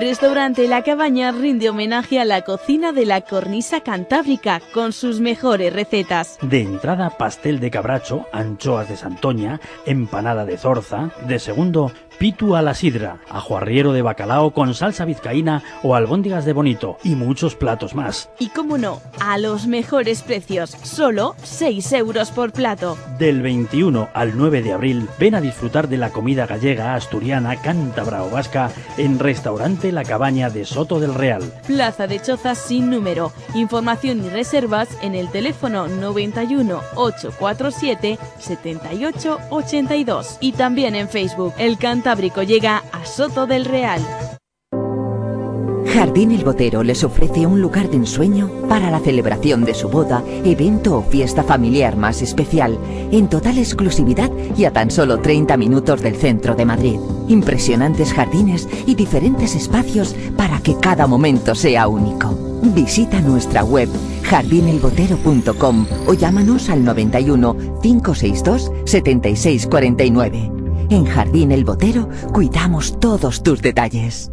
[SPEAKER 26] Restaurante La Cabaña rinde homenaje a la cocina de la cornisa cantábrica con sus mejores recetas.
[SPEAKER 33] De entrada, pastel de cabracho, anchoas de Santoña, empanada de zorza. De segundo, pitu a la sidra, ajo arriero de bacalao con salsa vizcaína o albóndigas de bonito y muchos platos más.
[SPEAKER 26] Y como no, a los mejores precios, solo 6 euros por plato.
[SPEAKER 33] Del 21 al 9 de abril, ven a disfrutar de la comida gallega, asturiana, cántabra o vasca en Restaurante La Cabaña de Soto del Real.
[SPEAKER 26] Plaza de Chozas sin número. Información y reservas en el teléfono 91 847 78 82 y también en Facebook. El Cantábrico llega a Soto del Real.
[SPEAKER 41] Jardín El Botero les ofrece un lugar de ensueño para la celebración de su boda, evento o fiesta familiar más especial, en total exclusividad y a tan solo 30 minutos del centro de Madrid. Impresionantes jardines y diferentes espacios para que cada momento sea único. Visita nuestra web jardinelbotero.com o llámanos al 91 562 7649. En Jardín El Botero cuidamos todos tus detalles.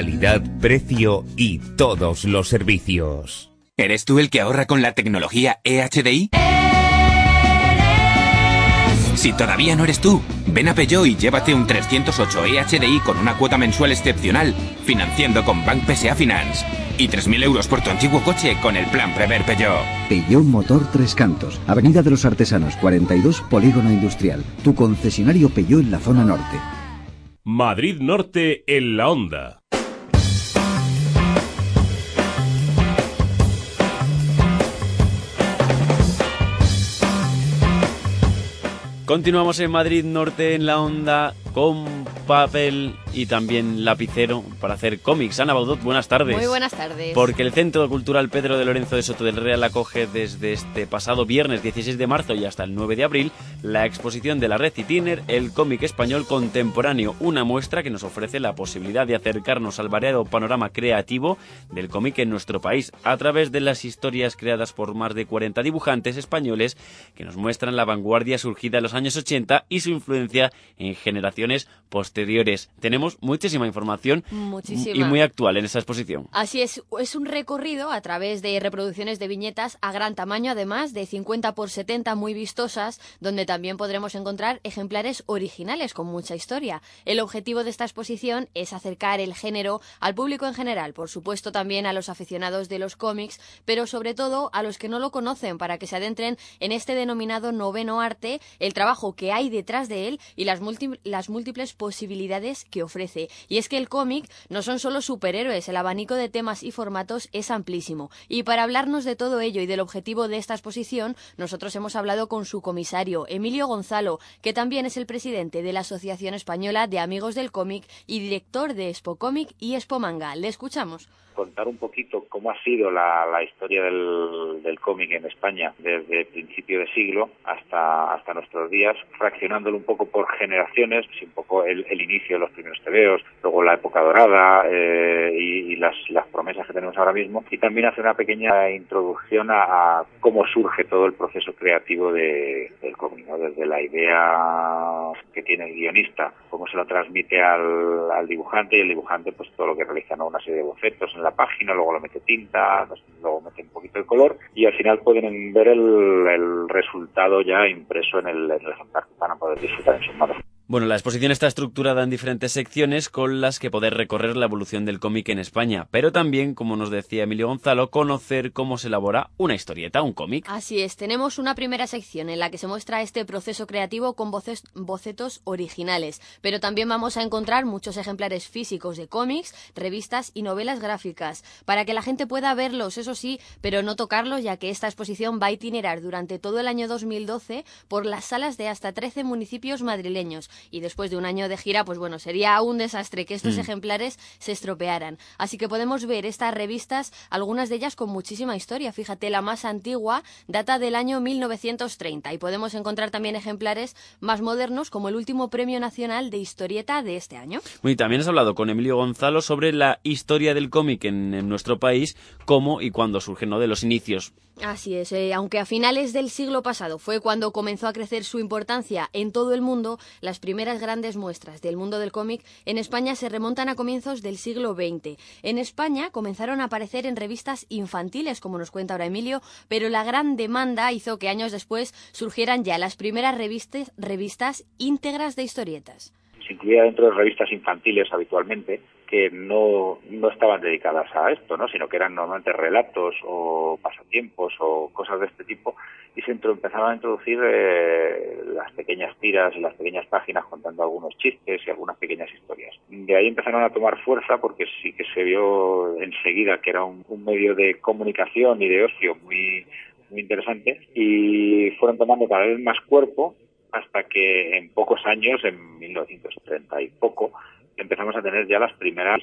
[SPEAKER 16] Calidad, precio y todos los servicios.
[SPEAKER 4] ¿Eres tú el que ahorra con la tecnología EHDI? Si todavía no eres tú, ven a Peugeot y llévate un 308 EHDI con una cuota mensual excepcional, financiando con Bank PSA Finance. Y 3.000 euros por tu antiguo coche con el plan Prever Peugeot.
[SPEAKER 42] Peugeot Motor Tres Cantos, Avenida de los Artesanos 42, Polígono Industrial. Tu concesionario Peugeot en la zona norte.
[SPEAKER 16] Madrid Norte en la onda.
[SPEAKER 10] Continuamos en Madrid Norte en la onda con papel y también lapicero para hacer cómics. Ana Baudot, buenas tardes.
[SPEAKER 6] Muy buenas tardes.
[SPEAKER 10] Porque el Centro Cultural Pedro de Lorenzo de Soto del Real acoge desde este pasado viernes 16 de marzo y hasta el 9 de abril la exposición de la red Tiner, el cómic español contemporáneo, una muestra que nos ofrece la posibilidad de acercarnos al variado panorama creativo del cómic en nuestro país a través de las historias creadas por más de 40 dibujantes españoles que nos muestran la vanguardia surgida en los años 80 y su influencia en generaciones posteriores. Tenemos muchísima información
[SPEAKER 6] Muchísima.
[SPEAKER 10] y muy actual en esta exposición.
[SPEAKER 6] Así es, es un recorrido a través de reproducciones de viñetas a gran tamaño, además de 50 por 70 muy vistosas, donde también podremos encontrar ejemplares originales con mucha historia. El objetivo de esta exposición es acercar el género al público en general, por supuesto también a los aficionados de los cómics, pero sobre todo a los que no lo conocen para que se adentren en este denominado noveno arte, el trabajo que hay detrás de él y las, múlti- las múltiples posibilidades que ofrece. Y es que el cómic no son solo superhéroes, el abanico de temas y formatos es amplísimo. Y para hablarnos de todo ello y del objetivo de esta exposición, nosotros hemos hablado con su comisario, Emilio Gonzalo, que también es el presidente de la Asociación Española de Amigos del Cómic y director de Expo Cómic y Expo Manga. Le escuchamos.
[SPEAKER 43] Contar un poquito cómo ha sido la, la historia del, del cómic en España desde principio de siglo hasta, hasta nuestros días, fraccionándolo un poco por generaciones, pues un poco el, el inicio de los primeros tebeos, luego la época dorada eh, y, y las, las promesas que tenemos ahora mismo, y también hacer una pequeña introducción a, a cómo surge todo el proceso creativo de, del cómic, ¿no? desde la idea que tiene el guionista, cómo se lo transmite al, al dibujante y el dibujante pues todo lo que realiza, ¿no? una serie de bocetos en la página, luego lo mete tinta, luego mete un poquito de color y al final pueden ver el, resultado ya impreso en el, en el ejemplar que van a poder disfrutar en sus manos.
[SPEAKER 10] Bueno, la exposición está estructurada en diferentes secciones con las que poder recorrer la evolución del cómic en España, pero también, como nos decía Emilio Gonzalo, conocer cómo se elabora una historieta, un cómic.
[SPEAKER 6] Así es, tenemos una primera sección en la que se muestra este proceso creativo con bocetos originales, pero también vamos a encontrar muchos ejemplares físicos de cómics, revistas y novelas gráficas, para que la gente pueda verlos, eso sí, pero no tocarlos, ya que esta exposición va a itinerar durante todo el año 2012 por las salas de hasta 13 municipios madrileños, y después de un año de gira, pues bueno, sería un desastre que estos
[SPEAKER 36] Mm.
[SPEAKER 6] ejemplares se estropearan. Así que podemos ver estas revistas, algunas de ellas con muchísima historia. Fíjate, la más antigua data del año 1930 y podemos encontrar también ejemplares más modernos como el último Premio Nacional de Historieta de este año.
[SPEAKER 10] Y también has hablado con Emilio Gonzalo sobre la historia del cómic en, en nuestro país, cómo y cuándo surge, ¿no? De los inicios.
[SPEAKER 6] Así es, eh, aunque a finales del siglo pasado fue cuando comenzó a crecer su importancia en todo el mundo, las primeras grandes muestras del mundo del cómic en España se remontan a comienzos del siglo XX. En España comenzaron a aparecer en revistas infantiles, como nos cuenta ahora Emilio, pero la gran demanda hizo que años después surgieran ya las primeras revistas, revistas íntegras de historietas.
[SPEAKER 43] Se incluía dentro de revistas infantiles habitualmente que no, no estaban dedicadas a esto, ¿no? sino que eran normalmente relatos o pasatiempos o cosas de este tipo y se empezaban a introducir eh, las pequeñas tiras y las pequeñas páginas contando algunos chistes y algunas pequeñas historias. De ahí empezaron a tomar fuerza porque sí que se vio enseguida que era un, un medio de comunicación y de ocio muy, muy interesante y fueron tomando cada vez más cuerpo hasta que en pocos años, en 1930 y poco, empezamos a tener ya las primeras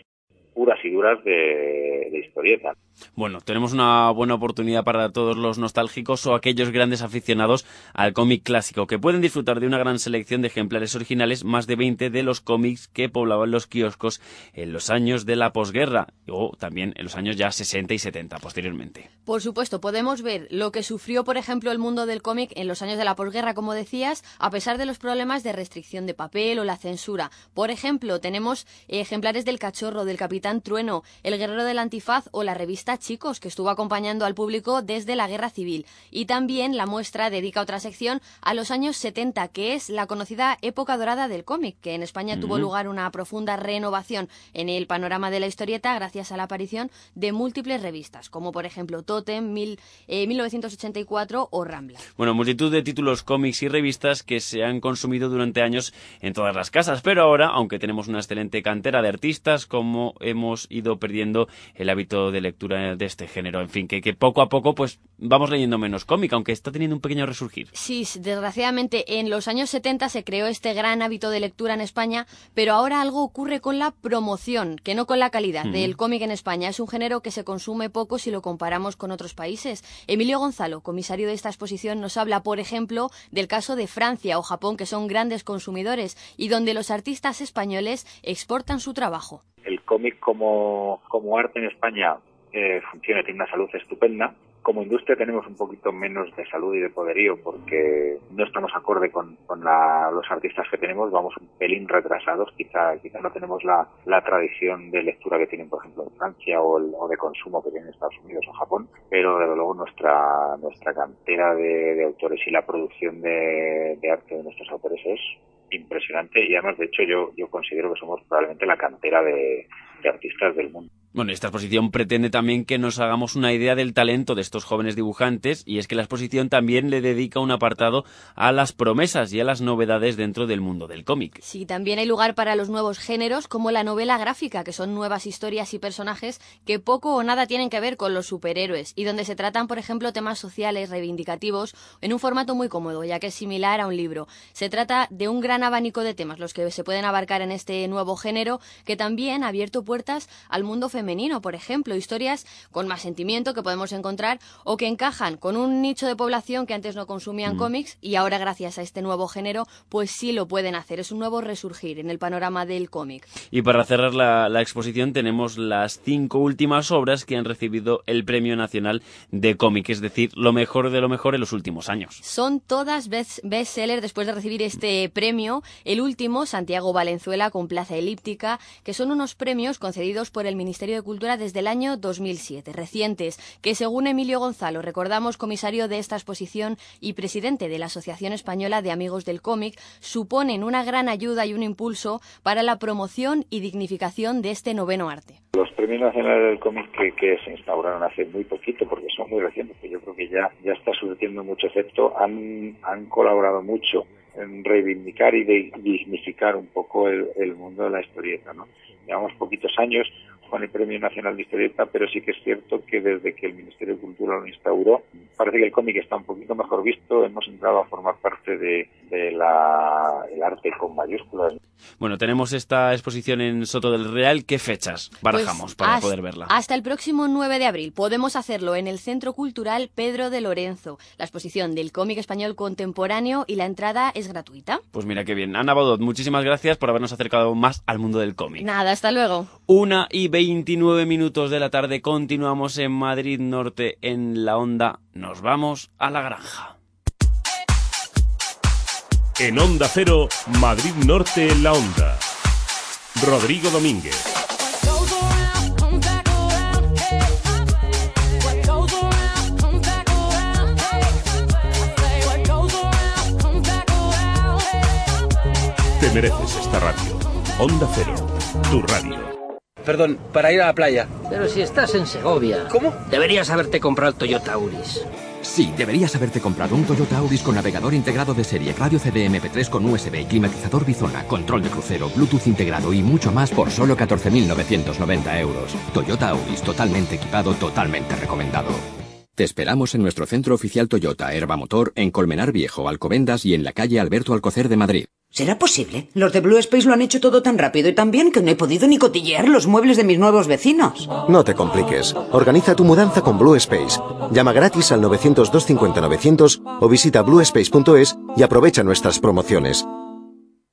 [SPEAKER 43] puras y duras de, de historieta.
[SPEAKER 10] Bueno, tenemos una buena oportunidad para todos los nostálgicos o aquellos grandes aficionados al cómic clásico, que pueden disfrutar de una gran selección de ejemplares originales, más de 20 de los cómics que poblaban los kioscos en los años de la posguerra, o también en los años ya 60 y 70 posteriormente.
[SPEAKER 6] Por supuesto, podemos ver lo que sufrió, por ejemplo, el mundo del cómic en los años de la posguerra, como decías, a pesar de los problemas de restricción de papel o la censura. Por ejemplo, tenemos ejemplares del Cachorro, del Capitán Trueno, El Guerrero del Antifaz o la revista Chicos, que estuvo acompañando al público desde la Guerra Civil. Y también la muestra dedica otra sección a los años 70, que es la conocida época dorada del cómic, que en España tuvo lugar una profunda renovación en el panorama de la historieta gracias a la aparición de múltiples revistas, como por ejemplo Totem, mil- eh, 1984 o Rambla.
[SPEAKER 10] Bueno, multitud de títulos, cómics y revistas que se han consumido durante años en todas las casas, pero ahora, aunque tenemos una excelente cantera de artistas, como hemos ido perdiendo el hábito de lectura de este género, en fin, que, que poco a poco pues vamos leyendo menos cómic, aunque está teniendo un pequeño resurgir.
[SPEAKER 6] Sí, desgraciadamente en los años 70 se creó este gran hábito de lectura en España, pero ahora algo ocurre con la promoción, que no con la calidad del cómic en España. Es un género que se consume poco si lo comparamos con otros países. Emilio Gonzalo, comisario de esta exposición, nos habla, por ejemplo, del caso de Francia o Japón, que son grandes consumidores y donde los artistas españoles exportan su trabajo.
[SPEAKER 43] El cómic como, como arte en España eh, funciona, tiene una salud estupenda. Como industria tenemos un poquito menos de salud y de poderío porque no estamos acorde con, con la- los artistas que tenemos, vamos un pelín retrasados, quizá, quizá no tenemos la, la tradición de lectura que tienen, por ejemplo, en Francia o, de consumo que tienen Estados Unidos o Japón, pero desde luego nuestra, nuestra cantera de, de autores y la producción de, de arte de nuestros autores es impresionante y además de hecho yo, yo considero que somos probablemente la cantera de, de artistas del mundo.
[SPEAKER 10] Bueno, esta exposición pretende también que nos hagamos una idea del talento de estos jóvenes dibujantes y es que la exposición también le dedica un apartado a las promesas y a las novedades dentro del mundo del cómic.
[SPEAKER 6] Sí, también hay lugar para los nuevos géneros como la novela gráfica, que son nuevas historias y personajes que poco o nada tienen que ver con los superhéroes y donde se tratan, por ejemplo, temas sociales reivindicativos en un formato muy cómodo, ya que es similar a un libro. Se trata de un gran abanico de temas los que se pueden abarcar en este nuevo género que también ha abierto puertas al mundo femenino, por ejemplo, historias con más sentimiento que podemos encontrar o que encajan con un nicho de población que antes no consumían
[SPEAKER 10] Mm.
[SPEAKER 6] cómics y ahora gracias a este nuevo género pues sí lo pueden hacer. Es un nuevo resurgir en el panorama del cómic.
[SPEAKER 10] Y para cerrar la, la exposición tenemos las cinco últimas obras que han recibido el Premio Nacional de Cómic, es decir, lo mejor de lo mejor en los últimos años.
[SPEAKER 6] Son todas best- bestsellers después de recibir este premio. El último, Santiago Valenzuela con Plaza Elíptica, que son unos premios concedidos por el Ministerio de Cultura desde el año 2007, recientes, que según Emilio Gonzalo, recordamos comisario de esta exposición y presidente de la Asociación Española de Amigos del Cómic, suponen una gran ayuda y un impulso para la promoción y dignificación de este noveno arte.
[SPEAKER 43] Los premios nacionales del cómic que, se instauraron hace muy poquito, porque son muy recientes, que yo creo que ya, ya está surtiendo mucho efecto, han, han colaborado mucho reivindicar y de- dignificar un poco el, el mundo de la historieta. ¿no? Llevamos poquitos años con el Premio Nacional de Historieta, pero sí que es cierto que desde que el Ministerio de Cultura lo instauró, parece que el cómic está un poquito mejor visto, hemos entrado a formar parte de, de la, el arte con mayúsculas.
[SPEAKER 10] Bueno, tenemos esta exposición en Soto del Real. ¿Qué fechas barajamos
[SPEAKER 6] Pues
[SPEAKER 10] para
[SPEAKER 6] hasta-
[SPEAKER 10] poder verla?
[SPEAKER 6] Hasta el próximo 9 de abril. Podemos hacerlo en el Centro Cultural Pedro de Lorenzo, la exposición del cómic español contemporáneo y la entrada es gratuita.
[SPEAKER 10] Pues mira qué bien. Ana Baudot, muchísimas gracias por habernos acercado más al mundo del cómic.
[SPEAKER 6] Nada, hasta luego.
[SPEAKER 10] Una y 29 minutos de la tarde continuamos en Madrid Norte en la onda. Nos vamos a la granja.
[SPEAKER 16] En Onda Cero, Madrid Norte en la Onda. Rodrigo Domínguez. Te mereces esta radio. Onda Cero, tu radio.
[SPEAKER 44] Perdón, para ir a la playa.
[SPEAKER 45] Pero si estás en Segovia.
[SPEAKER 44] ¿Cómo?
[SPEAKER 45] Deberías haberte comprado el Toyota Auris.
[SPEAKER 36] Sí, deberías haberte comprado un Toyota Auris con navegador integrado de serie, radio CD MP3 con USB, climatizador bizona, control de crucero, Bluetooth integrado y mucho más por solo 14.990 euros. Toyota Auris, totalmente equipado, totalmente recomendado. Te esperamos en nuestro centro oficial Toyota Herba Motor en Colmenar Viejo, Alcobendas y en la calle Alberto Alcocer de Madrid.
[SPEAKER 2] ¿Será posible? Los de Blue Space lo han hecho todo tan rápido y tan bien que no he podido ni cotillear los muebles de mis nuevos vecinos.
[SPEAKER 3] No te compliques. Organiza tu mudanza con Blue Space. Llama gratis al 900-250-900 o visita bluespace.es y aprovecha nuestras promociones.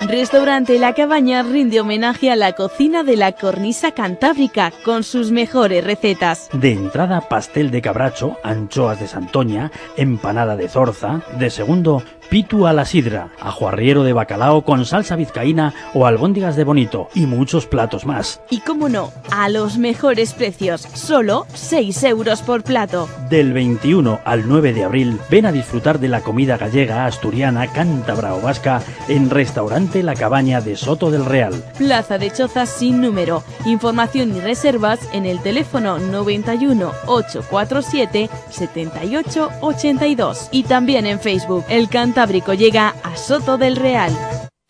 [SPEAKER 26] Restaurante La Cabaña rinde homenaje a la cocina de la cornisa cantábrica con sus mejores recetas.
[SPEAKER 33] De entrada, pastel de cabracho, anchoas de santoña, empanada de zorza. De segundo, pitu a la sidra, ajo arriero de bacalao con salsa vizcaína o albóndigas de bonito y muchos platos más.
[SPEAKER 26] Y cómo no, a los mejores precios, solo 6 euros por plato.
[SPEAKER 33] Del 21 al 9 de abril, ven a disfrutar de la comida gallega, asturiana, cántabra o vasca en Restaurante La Cabaña de Soto del Real.
[SPEAKER 26] Plaza de Chozas sin número. Información y reservas en el teléfono 91 847 78 82 y también en Facebook. El Cantábrico llega a Soto del Real.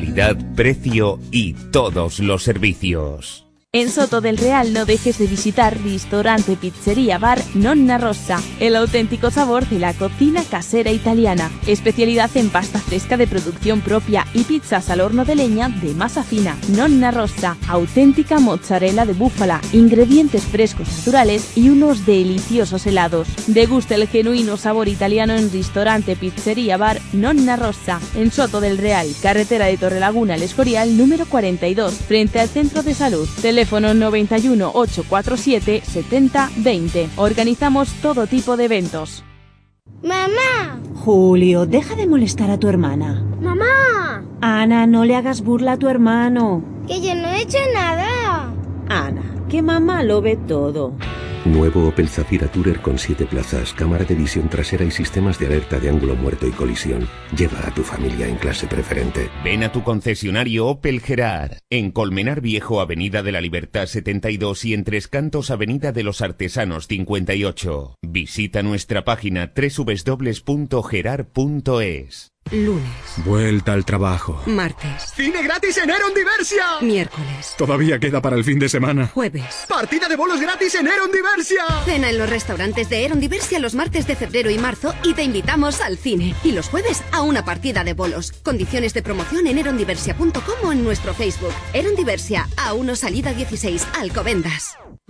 [SPEAKER 16] Calidad, precio y todos los servicios.
[SPEAKER 26] En Soto del Real no dejes de visitar Ristorante Pizzería Bar Nonna Rossa, el auténtico sabor de la cocina casera italiana. Especialidad en pasta fresca de producción propia y pizzas al horno de leña de masa fina. Nonna Rossa, auténtica mozzarella de búfala, ingredientes frescos naturales y unos deliciosos helados. Degusta el genuino sabor italiano en Ristorante Pizzería Bar Nonna Rossa, en Soto del Real, carretera de Torrelaguna al Escorial número 42, frente al Centro de Salud. Teléfono 91 847 70 20. Organizamos todo tipo de eventos.
[SPEAKER 35] ¡Mamá!
[SPEAKER 46] Julio, deja de molestar a tu hermana.
[SPEAKER 35] ¡Mamá!
[SPEAKER 46] Ana, no le hagas burla a tu hermano.
[SPEAKER 35] Que yo no he hecho nada.
[SPEAKER 46] Ana, que mamá lo ve todo.
[SPEAKER 15] Nuevo Opel Zafira Tourer con 7 plazas, cámara de visión trasera y sistemas de alerta de ángulo muerto y colisión. Lleva a tu familia en clase preferente.
[SPEAKER 16] Ven a tu concesionario Opel Gerard. En Colmenar Viejo, Avenida de la Libertad 72 y en Tres Cantos, Avenida de los Artesanos 58. Visita nuestra página www.gerard.es.
[SPEAKER 47] Lunes,
[SPEAKER 15] Vuelta al trabajo.
[SPEAKER 47] martes,
[SPEAKER 15] ¡Cine gratis en Eron Diversia!
[SPEAKER 47] miércoles,
[SPEAKER 15] Todavía queda para el fin de semana.
[SPEAKER 47] jueves.
[SPEAKER 15] ¡Partida de bolos gratis en Eron Diversia!
[SPEAKER 47] Cena en los restaurantes de Eron Diversia los martes de febrero y marzo y te invitamos al cine. Y los jueves a una partida de bolos. Condiciones de promoción en erondiversia.com o en nuestro Facebook. Eron Diversia, a 1 salida 16, Alcobendas.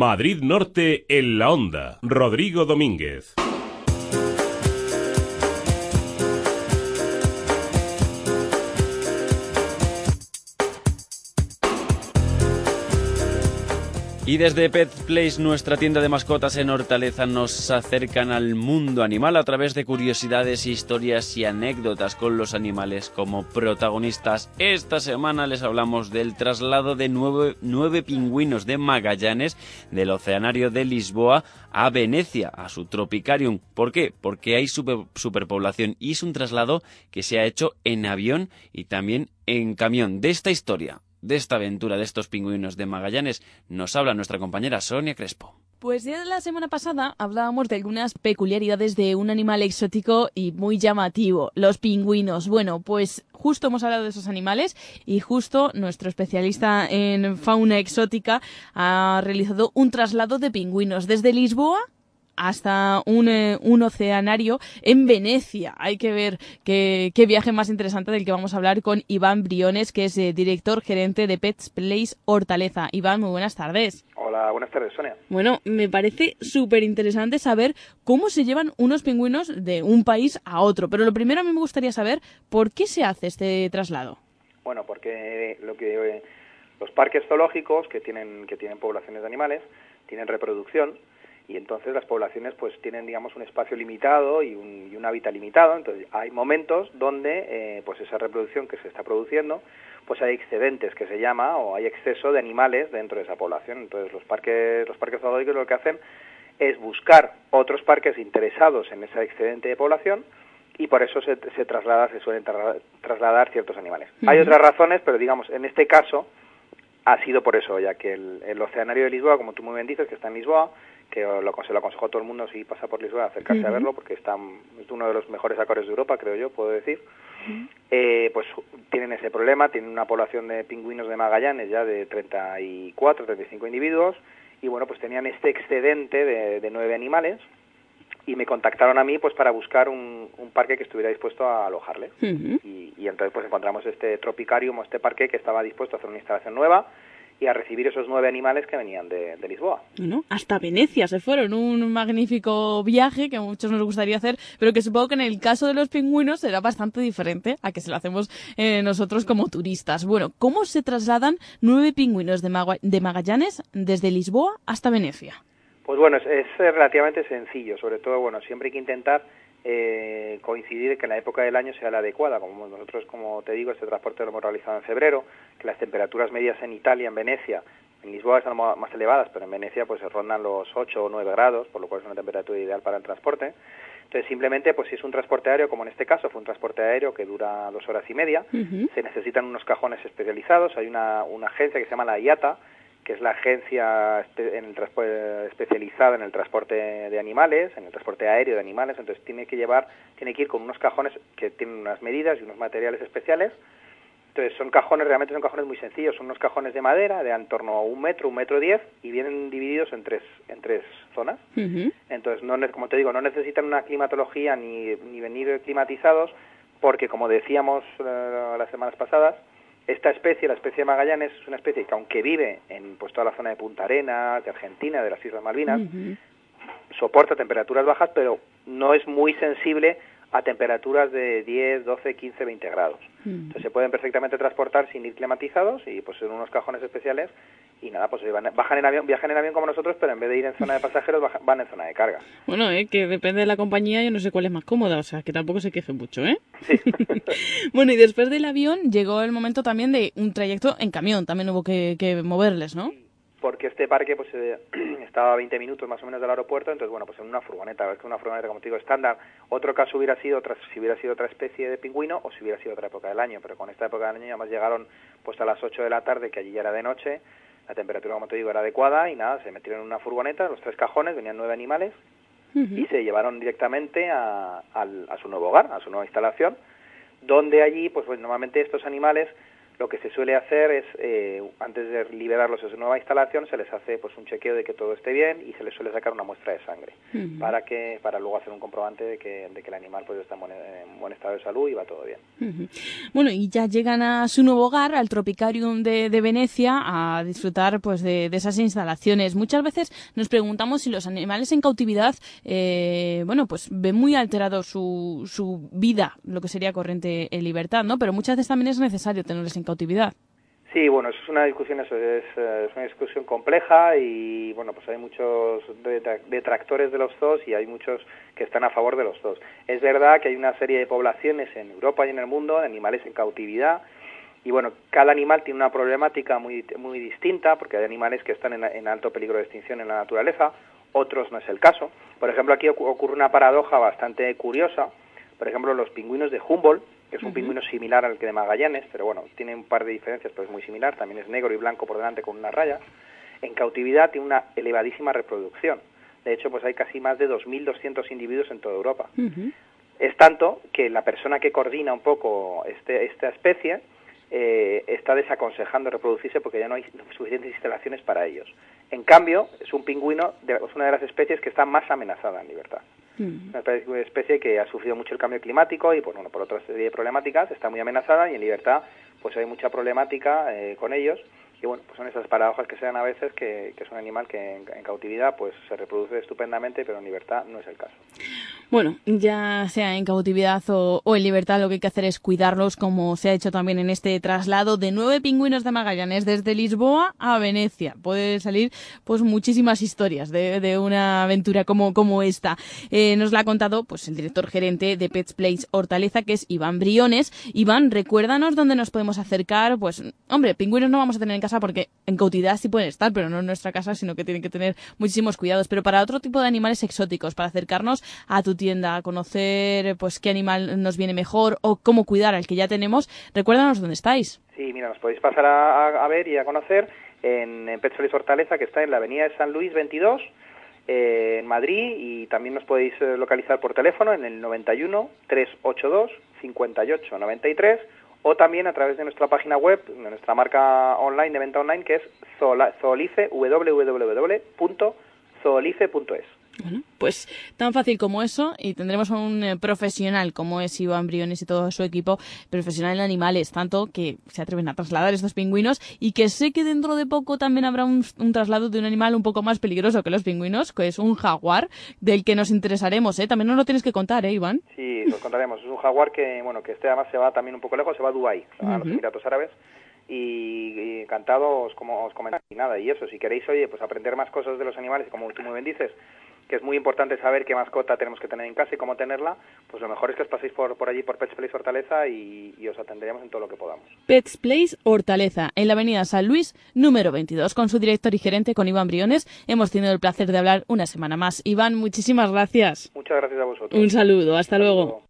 [SPEAKER 16] Madrid Norte en la Onda. Rodrigo Domínguez.
[SPEAKER 10] Y desde Pet Place, nuestra tienda de mascotas en Hortaleza, nos acercan al mundo animal a través de curiosidades, historias y anécdotas con los animales como protagonistas. Esta semana les hablamos del traslado de nueve, nueve pingüinos de Magallanes del Oceanario de Lisboa a Venecia, a su Tropicarium. ¿Por qué? Porque hay super- superpoblación y es un traslado que se ha hecho en avión y también en camión. De esta historia, de esta aventura de estos pingüinos de Magallanes, nos habla nuestra compañera Sonia Crespo.
[SPEAKER 26] Pues ya la semana pasada hablábamos de algunas peculiaridades de un animal exótico y muy llamativo, los pingüinos. Bueno, pues justo hemos hablado de esos animales y justo nuestro especialista en fauna exótica ha realizado un traslado de pingüinos desde Lisboa hasta un, eh, un oceanario en Venecia. Hay que ver qué, qué viaje más interesante del que vamos a hablar con Iván Briones, que es eh, director gerente de Pets Place Hortaleza. Iván, muy buenas tardes.
[SPEAKER 48] Hola, buenas tardes, Sonia.
[SPEAKER 26] Bueno, me parece súper interesante saber cómo se llevan unos pingüinos de un país a otro. Pero lo primero a mí me gustaría saber por qué se hace este traslado.
[SPEAKER 48] Bueno, porque lo que eh, los parques zoológicos que tienen que tienen poblaciones de animales tienen reproducción y entonces las poblaciones pues tienen digamos un espacio limitado y un, y un hábitat limitado. Entonces hay momentos donde eh, pues esa reproducción que se está produciendo pues hay excedentes que se llama o hay exceso de animales dentro de esa población. Entonces los parques los parques zoológicos lo que hacen es buscar otros parques interesados en ese excedente de población y por eso se, se traslada se suelen tra- trasladar ciertos animales. Hay otras razones pero digamos en este caso ha sido por eso, ya que el, el Oceanario de Lisboa, como tú muy bien dices, que está en Lisboa, que lo, se lo aconsejo a todo el mundo si pasa por Lisboa acercarse a verlo, porque está, es uno de los mejores acuarios de Europa, creo yo, puedo decir. Eh, pues tienen ese problema, tienen una población de pingüinos de Magallanes ya de 34, 35 individuos, y bueno, pues tenían este excedente de, de nueve animales, y me contactaron a mí pues para buscar un, un parque que estuviera dispuesto a alojarles y, y entonces pues encontramos este Tropicarium o este parque que estaba dispuesto a hacer una instalación nueva y a recibir esos nueve animales que venían de, de Lisboa.
[SPEAKER 26] Bueno, hasta Venecia se fueron, un magnífico viaje que a muchos nos gustaría hacer, pero que supongo que en el caso de los pingüinos será bastante diferente a que se lo hacemos eh, nosotros como turistas. Bueno, ¿cómo se trasladan nueve pingüinos de, Magua- de Magallanes desde Lisboa hasta Venecia?
[SPEAKER 48] Pues bueno, es, es relativamente sencillo, sobre todo, bueno, siempre hay que intentar eh, coincidir que la época del año sea la adecuada. Como nosotros, como te digo, este transporte lo hemos realizado en febrero, que las temperaturas medias en Italia, en Venecia, en Lisboa están más elevadas, pero en Venecia pues se rondan los 8 o 9 grados, por lo cual es una temperatura ideal para el transporte. Entonces, simplemente, pues si es un transporte aéreo, como en este caso fue un transporte aéreo que dura dos horas y media, se necesitan unos cajones especializados. Hay una, una agencia que se llama la IATA, que es la agencia en el especializada en el transporte de animales, en el transporte aéreo de animales, entonces tiene que llevar, tiene que ir con unos cajones que tienen unas medidas y unos materiales especiales. Entonces son cajones, realmente son cajones muy sencillos, son unos cajones de madera de en torno a un metro, un metro diez y vienen divididos en tres, en tres zonas. Entonces, no, como te digo, no necesitan una climatología ni, ni venir climatizados, porque como decíamos eh, las semanas pasadas, esta especie, la especie de Magallanes, es una especie que aunque vive en pues, toda la zona de Punta Arenas, de Argentina, de las Islas Malvinas, soporta temperaturas bajas, pero no es muy sensible a temperaturas de 10, 12, 15, 20 grados. Entonces se pueden perfectamente transportar sin ir climatizados y pues en unos cajones especiales y nada, pues van- bajan en avión, viajan en avión como nosotros, pero en vez de ir en zona de pasajeros baja- van en zona de carga.
[SPEAKER 26] Bueno, eh, que depende de la compañía, yo no sé cuál es más cómoda, o sea, que tampoco se quejen mucho, ¿eh? bueno, y después del avión llegó el momento también de un trayecto en camión, también hubo que, que moverles, ¿no?
[SPEAKER 48] porque este parque pues eh, estaba a 20 minutos más o menos del aeropuerto, entonces bueno, pues en una furgoneta, es que una furgoneta como te digo estándar, otro caso hubiera sido otra, si hubiera sido otra especie de pingüino o si hubiera sido otra época del año, pero con esta época del año además llegaron pues a las 8 de la tarde, que allí ya era de noche, la temperatura como te digo era adecuada y nada, se metieron en una furgoneta, los tres cajones, venían nueve animales y se llevaron directamente a, a su nuevo hogar, a su nueva instalación, donde allí, pues, pues, normalmente estos animales lo que se suele hacer es, eh, antes de liberarlos a su nueva instalación, se les hace pues un chequeo de que todo esté bien y se les suele sacar una muestra de sangre para que para luego hacer un comprobante de que, de que el animal pues está en buen, en buen estado de salud y va todo bien.
[SPEAKER 26] Bueno, y ya llegan a su nuevo hogar, al Tropicarium de, de Venecia, a disfrutar pues de, de esas instalaciones. Muchas veces nos preguntamos si los animales en cautividad, eh, bueno, pues ven muy alterado su, su vida, lo que sería corriente en libertad, ¿no? Pero muchas veces también es necesario tenerles en cautividad.
[SPEAKER 48] Sí, bueno, eso es una discusión, eso es, eh, es una discusión compleja y bueno, pues hay muchos detra- detractores de los zoos y hay muchos que están a favor de los zoos. Es verdad que hay una serie de poblaciones en Europa y en el mundo de animales en cautividad y bueno, cada animal tiene una problemática muy, muy distinta porque hay animales que están en, en alto peligro de extinción en la naturaleza, otros no es el caso. Por ejemplo, aquí ocu- ocurre una paradoja bastante curiosa. Por ejemplo, los pingüinos de Humboldt, que es un pingüino similar al que de Magallanes, pero bueno, tiene un par de diferencias, pero es muy similar. También es negro y blanco por delante con una raya. En cautividad tiene una elevadísima reproducción. De hecho, pues hay casi más de 2.200 individuos en toda Europa. Es tanto que la persona que coordina un poco este, esta especie eh, está desaconsejando reproducirse porque ya no hay suficientes instalaciones para ellos. En cambio, es un pingüino, de, es una de las especies que está más amenazada en libertad. Una especie- una especie que ha sufrido mucho el cambio climático y por, bueno, por otra serie de problemáticas está muy amenazada y en libertad pues hay mucha problemática eh, con ellos y bueno, pues son esas paradojas que se dan a veces que, que es un animal que en, cautividad pues se reproduce estupendamente pero en libertad no es el caso.
[SPEAKER 26] Bueno, ya sea en cautividad o, o en libertad, lo que hay que hacer es cuidarlos, como se ha hecho también en este traslado de nueve pingüinos de Magallanes desde Lisboa a Venecia. Puede salir pues muchísimas historias de, de una aventura como, como esta. Eh, nos la ha contado pues el director gerente de Pets Place Hortaleza, que es Iván Briones. Iván, recuérdanos dónde nos podemos acercar. Pues, hombre, pingüinos no vamos a tener en casa porque en cautividad sí pueden estar, pero no en nuestra casa, sino que tienen que tener muchísimos cuidados. Pero para otro tipo de animales exóticos, para acercarnos a tu tienda, a conocer pues qué animal nos viene mejor o cómo cuidar al que ya tenemos, recuérdanos dónde estáis.
[SPEAKER 48] Sí, mira, nos podéis pasar a, a- ver y a conocer en, en Pet Hortaleza, que está en la avenida de San Luis 22, eh, en Madrid, y también nos podéis eh, localizar por teléfono en el 91 382 58 93 o también a través de nuestra página web, de nuestra marca online de venta online, que es www.zoolife.es.
[SPEAKER 26] Bueno, pues tan fácil como eso y tendremos a un eh, profesional como es Iván Briones y todo su equipo, profesional en animales, tanto que se atreven a trasladar estos pingüinos y que sé que dentro de poco también habrá un, un traslado de un animal un poco más peligroso que los pingüinos, que es un jaguar, del que nos interesaremos, ¿eh? También nos lo tienes que contar, ¿eh, Iván?
[SPEAKER 48] Sí, os contaremos. Es un jaguar que, bueno, que este además se va también un poco lejos, se va a Dubái, a los. Emiratos Árabes. Y, y encantado os, como, os comentaré. Y nada, y eso, si queréis, oye, pues aprender más cosas de los animales, como tú muy bien dices, que es muy importante saber qué mascota tenemos que tener en casa y cómo tenerla, pues lo mejor es que os paséis por, por allí, por Pets Place Hortaleza, y, y os atenderemos en todo lo que podamos.
[SPEAKER 26] Pets Place Hortaleza, en la avenida San Luis, número 22, con su director y gerente, con Iván Briones. Hemos tenido el placer de hablar una semana más. Iván, muchísimas gracias.
[SPEAKER 48] Muchas gracias a vosotros.
[SPEAKER 26] Un saludo, hasta luego.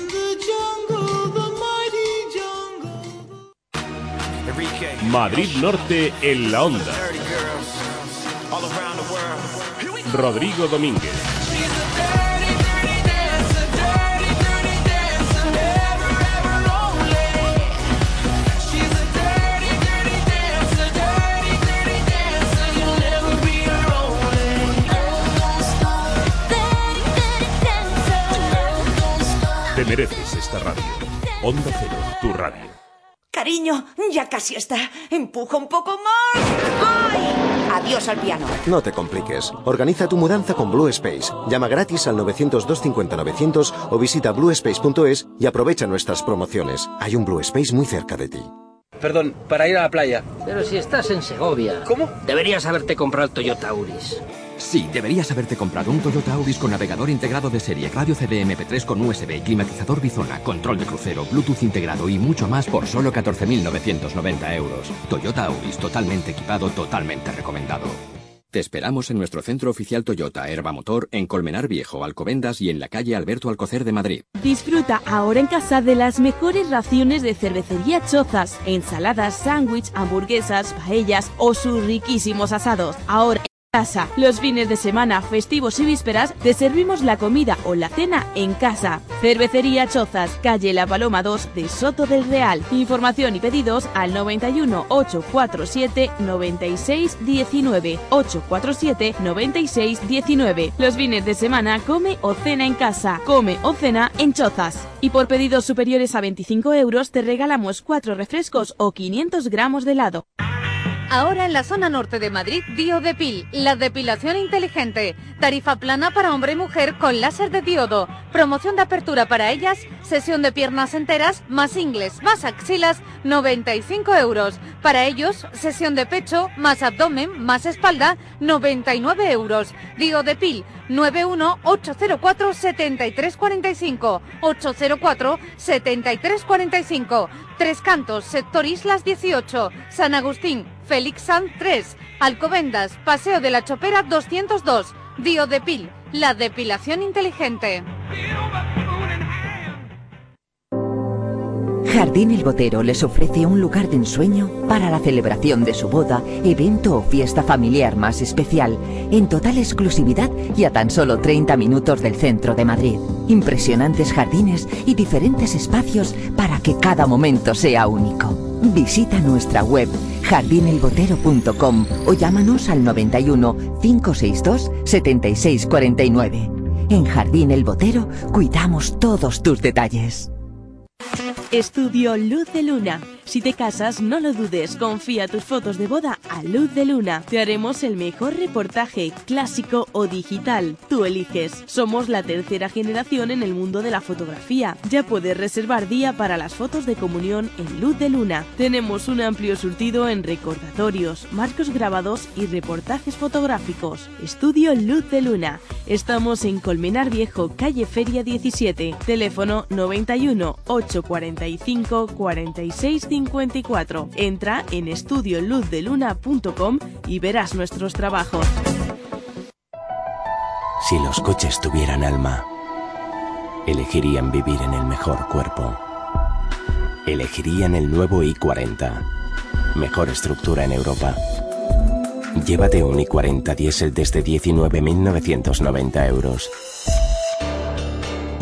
[SPEAKER 9] Madrid Norte en la onda. Rodrigo Domínguez. Te mereces esta radio. Onda Cero, tu radio.
[SPEAKER 2] Cariño, ya casi está. Empuja un poco más. ¡Ay! Adiós al piano.
[SPEAKER 3] No te compliques. Organiza tu mudanza con Blue Space. Llama gratis al 902 50 900 o visita bluespace.es y aprovecha nuestras promociones. Hay un Blue Space muy cerca de ti.
[SPEAKER 44] Perdón, para ir a la playa.
[SPEAKER 45] Pero si estás en Segovia.
[SPEAKER 44] ¿Cómo?
[SPEAKER 45] Deberías haberte comprado el Toyota Auris.
[SPEAKER 36] Sí, deberías haberte comprado un Toyota Auris con navegador integrado de serie, radio CD MP3 con USB, climatizador Bizona, control de crucero, Bluetooth integrado y mucho más por solo 14.990 euros. Toyota Auris, totalmente equipado, totalmente recomendado. Te esperamos en nuestro centro oficial Toyota Herba Motor en Colmenar Viejo, Alcobendas y en la calle Alberto Alcocer de Madrid.
[SPEAKER 26] Disfruta ahora en casa de las mejores raciones de cervecería Chozas, ensaladas, sándwich, hamburguesas, paellas o sus riquísimos asados. Ahora casa. Los fines de semana, festivos y vísperas te servimos la comida o la cena en casa. Cervecería Chozas, calle La Paloma 2 de Soto del Real. Información y pedidos al 91 847 96 19 847 96 19. Los fines de semana come o cena en casa, come o cena en Chozas. Y por pedidos superiores a 25 euros te regalamos 4 refrescos o 500 gramos de helado.
[SPEAKER 12] Ahora en la zona norte de Madrid, Biodepil, la depilación inteligente. Tarifa plana para hombre y mujer con láser de diodo. Promoción de apertura para ellas, sesión de piernas enteras, más ingles, más axilas, 95 euros. Para ellos, sesión de pecho, más abdomen, más espalda, 99 euros. Biodepil, 91804-7345. 804-7345. Tres Cantos, Sector Islas 18. San Agustín, Félix Sanz 3. Alcobendas, Paseo de la Chopera 202. Biodepil, la depilación inteligente.
[SPEAKER 11] Jardín El Botero les ofrece un lugar de ensueño para la celebración de su boda, evento o fiesta familiar más especial, en total exclusividad y a tan solo 30 minutos del centro de Madrid. Impresionantes jardines y diferentes espacios para que cada momento sea único. Visita nuestra web jardinelbotero.com o llámanos al 91 562 7649. En Jardín El Botero cuidamos todos tus detalles.
[SPEAKER 26] Estudio Luz de Luna. Si te casas, no lo dudes, confía tus fotos de boda a Luz de Luna. Te haremos el mejor reportaje, clásico o digital. Tú eliges. Somos la tercera generación en el mundo de la fotografía. Ya puedes reservar día para las fotos de comunión en Luz de Luna. Tenemos un amplio surtido en recordatorios, marcos grabados y reportajes fotográficos. Estudio Luz de Luna. Estamos en Colmenar Viejo, calle Feria 17. Teléfono 91 845 46 54. Entra en estudioluzdeluna.com y verás nuestros trabajos.
[SPEAKER 36] Si los coches tuvieran alma, elegirían vivir en el mejor cuerpo. Elegirían el nuevo i40. Mejor estructura en Europa. Llévate un i40 diésel desde 19.990 euros.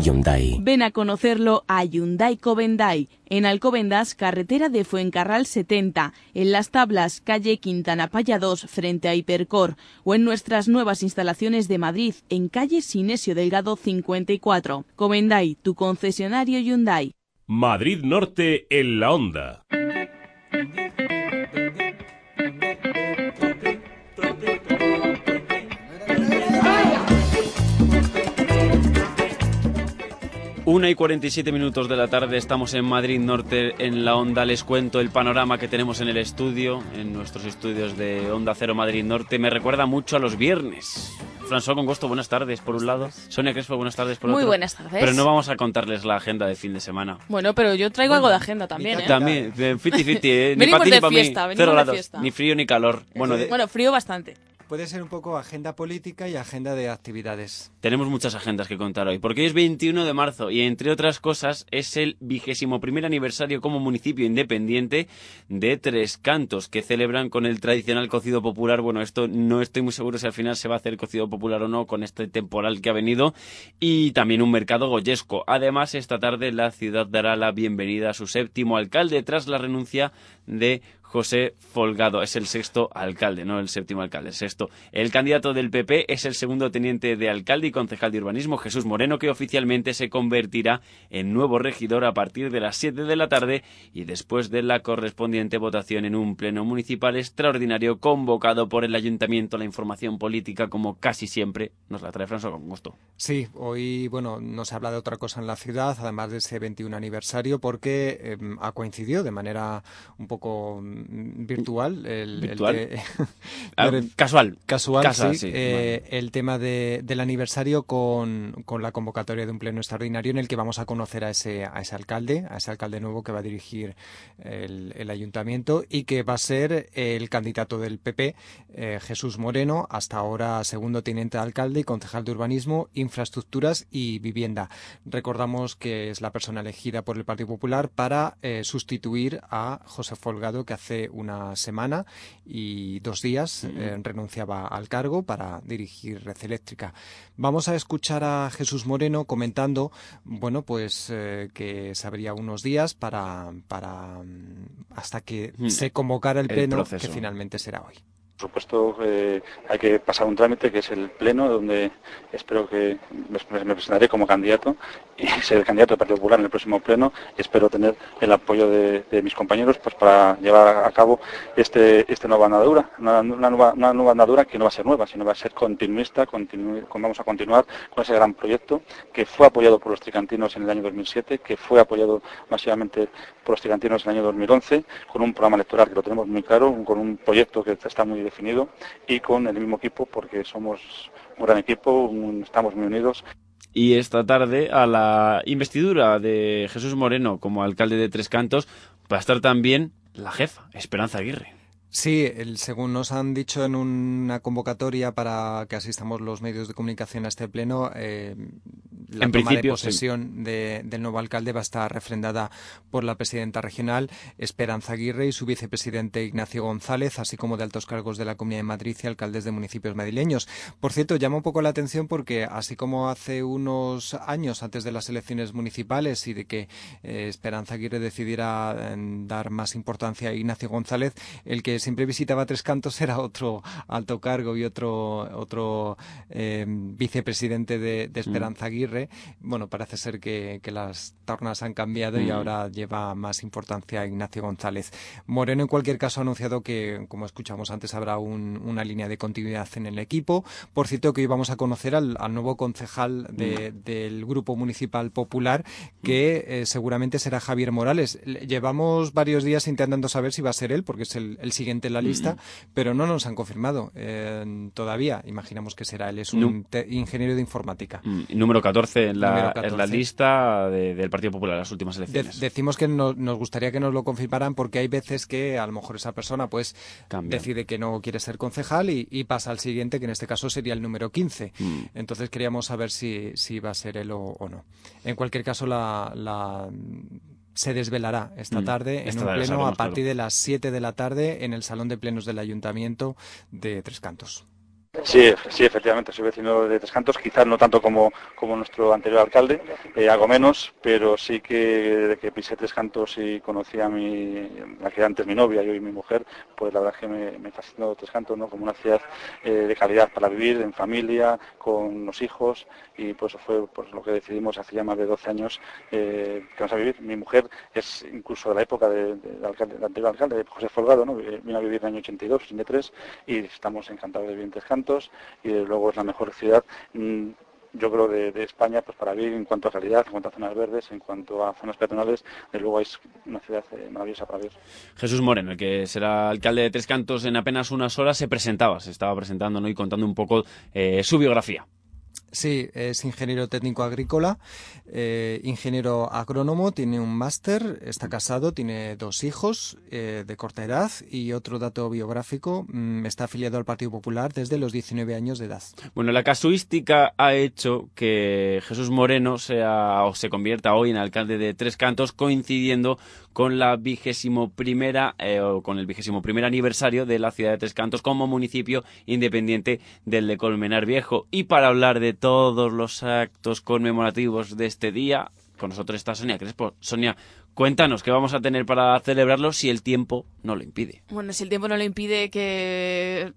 [SPEAKER 36] Hyundai.
[SPEAKER 26] Ven a conocerlo a Hyundai Covendai, en Alcobendas, carretera de Fuencarral 70, en Las Tablas, calle Quintana Paya 2, frente a Hipercor, o en nuestras nuevas instalaciones de Madrid, en calle Sinesio Delgado 54. Covendai, tu concesionario Hyundai.
[SPEAKER 9] Madrid Norte en la onda.
[SPEAKER 10] Una y 47 minutos de la tarde estamos en Madrid Norte en la onda. Les cuento el panorama que tenemos en el estudio, en nuestros estudios de Onda Cero Madrid Norte. Me recuerda mucho a los viernes. François Congosto, buenas tardes por un lado. Sonia Crespo, buenas tardes por
[SPEAKER 49] Muy
[SPEAKER 10] otro.
[SPEAKER 49] buenas tardes.
[SPEAKER 10] Pero no vamos a contarles la agenda de fin de semana.
[SPEAKER 49] Bueno, pero yo traigo algo de agenda también, ¿eh?
[SPEAKER 10] También, de fiti fiti, ¿eh? ni
[SPEAKER 49] Venimos de fiesta,
[SPEAKER 10] mí.
[SPEAKER 49] venimos
[SPEAKER 10] Cero
[SPEAKER 49] de fiesta.
[SPEAKER 10] ni frío ni calor. Bueno, de-
[SPEAKER 49] Bueno, frío bastante.
[SPEAKER 27] Puede ser un poco agenda política y agenda de actividades.
[SPEAKER 10] Tenemos muchas agendas que contar hoy, porque hoy es 21 de marzo y entre otras cosas es el vigésimo primer aniversario como municipio independiente de Tres Cantos, que celebran con el tradicional cocido popular. Bueno, esto no estoy muy seguro si al final se va a hacer cocido popular o no con este temporal que ha venido y también un mercado goyesco. Además, esta tarde la ciudad dará la bienvenida a su séptimo alcalde tras la renuncia de José Folgado. Es el sexto alcalde, no el séptimo alcalde, el sexto. El candidato del PP es el segundo teniente de alcalde y concejal de urbanismo, Jesús Moreno, que oficialmente se convertirá en nuevo regidor a partir de las 7 de la tarde y después de la correspondiente votación en un pleno municipal extraordinario convocado por el ayuntamiento. La información política, como casi siempre, nos la trae François con gusto.
[SPEAKER 27] Sí, hoy, bueno, no se habla de otra cosa en la ciudad, además de ese 21 aniversario, porque eh, ha coincidido de manera un poco virtual. El, el
[SPEAKER 10] ¿Virtual?
[SPEAKER 27] de-
[SPEAKER 10] Ah, casual.
[SPEAKER 27] Casual, sí, eh, El tema de- del aniversario con, con la convocatoria de un pleno extraordinario en el que vamos a conocer a ese, a ese alcalde, a ese alcalde nuevo que va a dirigir el, el ayuntamiento y que va a ser el candidato del PP, eh, Jesús Moreno, hasta ahora segundo teniente de alcalde y concejal de urbanismo, infraestructuras y vivienda. Recordamos que es la persona elegida por el Partido Popular para eh, sustituir a José Folgado, que hace hace una semana y dos días eh, renunciaba al cargo para dirigir Red Eléctrica. Vamos a escuchar a Jesús Moreno comentando, bueno, pues eh, que se habría unos días para, para mm, hasta que se convocara el pleno, que finalmente será hoy.
[SPEAKER 50] Por supuesto, eh, hay que pasar un trámite que es el pleno, donde espero que me, presentaré como candidato y ser el candidato del Partido Popular en el próximo pleno. Espero tener el apoyo de, mis compañeros pues, para llevar a cabo este, esta nueva andadura, una, nueva, una nueva andadura que no va a ser nueva, sino va a ser continuista, continu- con- vamos a continuar con ese gran proyecto que fue apoyado por los tricantinos en el año 2007, que fue apoyado masivamente por los tricantinos en el año 2011, con un programa electoral que lo tenemos muy claro, con un proyecto que está muy definido y con el mismo equipo porque somos un gran equipo, un- estamos muy unidos.
[SPEAKER 10] Y esta tarde, a la investidura de Jesús Moreno como alcalde de Tres Cantos, va a estar también la jefa, Esperanza Aguirre.
[SPEAKER 27] Sí, el, según nos han dicho en una convocatoria para que asistamos los medios de comunicación a este pleno, eh, la
[SPEAKER 10] En
[SPEAKER 27] toma de posesión de- del nuevo alcalde va a estar refrendada por la presidenta regional Esperanza Aguirre y su vicepresidente Ignacio González, así como de altos cargos de la Comunidad de Madrid y alcaldes de municipios madrileños. Por cierto, llama un poco la atención porque así como hace unos años antes de las elecciones municipales y de que eh, Esperanza Aguirre decidiera eh, dar más importancia a Ignacio González, el que siempre visitaba Tres Cantos era otro alto cargo y otro otro eh, vicepresidente de, de Esperanza Aguirre. Bueno, parece ser que, que las tornas han cambiado y
[SPEAKER 50] Mm.
[SPEAKER 27] ahora lleva más importancia Ignacio González. Moreno, en cualquier caso, ha anunciado que, como escuchamos antes, habrá un- una línea de continuidad en el equipo. Por cierto, que hoy vamos a conocer al, al nuevo concejal de- del Grupo Municipal Popular, que eh, seguramente será Javier Morales. Le- Llevamos varios días intentando saber si va a ser él, porque es el, el siguiente en la lista, pero no nos han confirmado eh, todavía. Imaginamos que será él. Es un
[SPEAKER 10] No.
[SPEAKER 27] ingeniero de informática.
[SPEAKER 10] Mm, Número 14 en la,
[SPEAKER 27] Número
[SPEAKER 10] en la
[SPEAKER 27] 14.
[SPEAKER 10] lista de- del Partido Popular, las últimas
[SPEAKER 27] De-
[SPEAKER 10] elecciones.
[SPEAKER 27] decimos que no- nos gustaría que nos lo confirmaran porque hay veces que a lo mejor esa persona pues
[SPEAKER 10] Cambia.
[SPEAKER 27] decide que no quiere ser concejal y, y pasa al siguiente que en este caso sería el número 15.
[SPEAKER 10] Mm.
[SPEAKER 27] Entonces queríamos saber si, si va a ser él o, o no. En cualquier caso la, la- se desvelará esta
[SPEAKER 10] Mm.
[SPEAKER 27] tarde en un pleno a partir
[SPEAKER 10] claro.
[SPEAKER 27] de las 7 de la tarde en el Salón de Plenos del Ayuntamiento de Tres Cantos.
[SPEAKER 50] Sí, sí, efectivamente, soy vecino de Tres Cantos, quizás no tanto como, como nuestro anterior alcalde, eh, algo menos, pero sí que de que pisé Tres Cantos y conocí a mi, la que antes mi novia y hoy mi mujer, pues la verdad es que me, me fascinó Tres Cantos, ¿no? Como una ciudad eh, de calidad para vivir, en familia, con los hijos, y pues eso fue pues, lo que decidimos hace ya más de 12 años eh, que vamos a vivir. Mi mujer es incluso de la época de- de- del, anterior alcalde, José Folgado, ¿no? Vino a vivir en el año 82, 83, y estamos encantados de vivir en Tres Cantos y desde luego es la mejor ciudad mm, yo creo de, de España pues para vivir en cuanto a calidad, en cuanto a zonas verdes, en cuanto a zonas peatonales, desde luego es una ciudad eh, maravillosa para vivir.
[SPEAKER 10] Jesús Moreno, el que será alcalde de Tres Cantos en apenas unas horas, se presentaba, se estaba presentando ¿no? y contando un poco eh, su biografía.
[SPEAKER 27] Sí, es ingeniero técnico agrícola, eh, ingeniero agrónomo, tiene un máster, está casado, tiene dos hijos eh, de corta edad y otro dato biográfico, mm, está afiliado al Partido Popular desde los 19 años de edad.
[SPEAKER 10] Bueno, la casuística ha hecho que Jesús Moreno sea o se convierta hoy en alcalde de Tres Cantos, coincidiendo con la vigésimo primera eh, o con el vigésimo primer aniversario de la ciudad de Tres Cantos como municipio independiente del de Colmenar Viejo. Y para hablar de todos los actos conmemorativos de este día, con nosotros está Sonia Crespo. Sonia, cuéntanos qué vamos a tener para celebrarlo si el tiempo no lo impide.
[SPEAKER 51] Bueno, si el tiempo no le impide que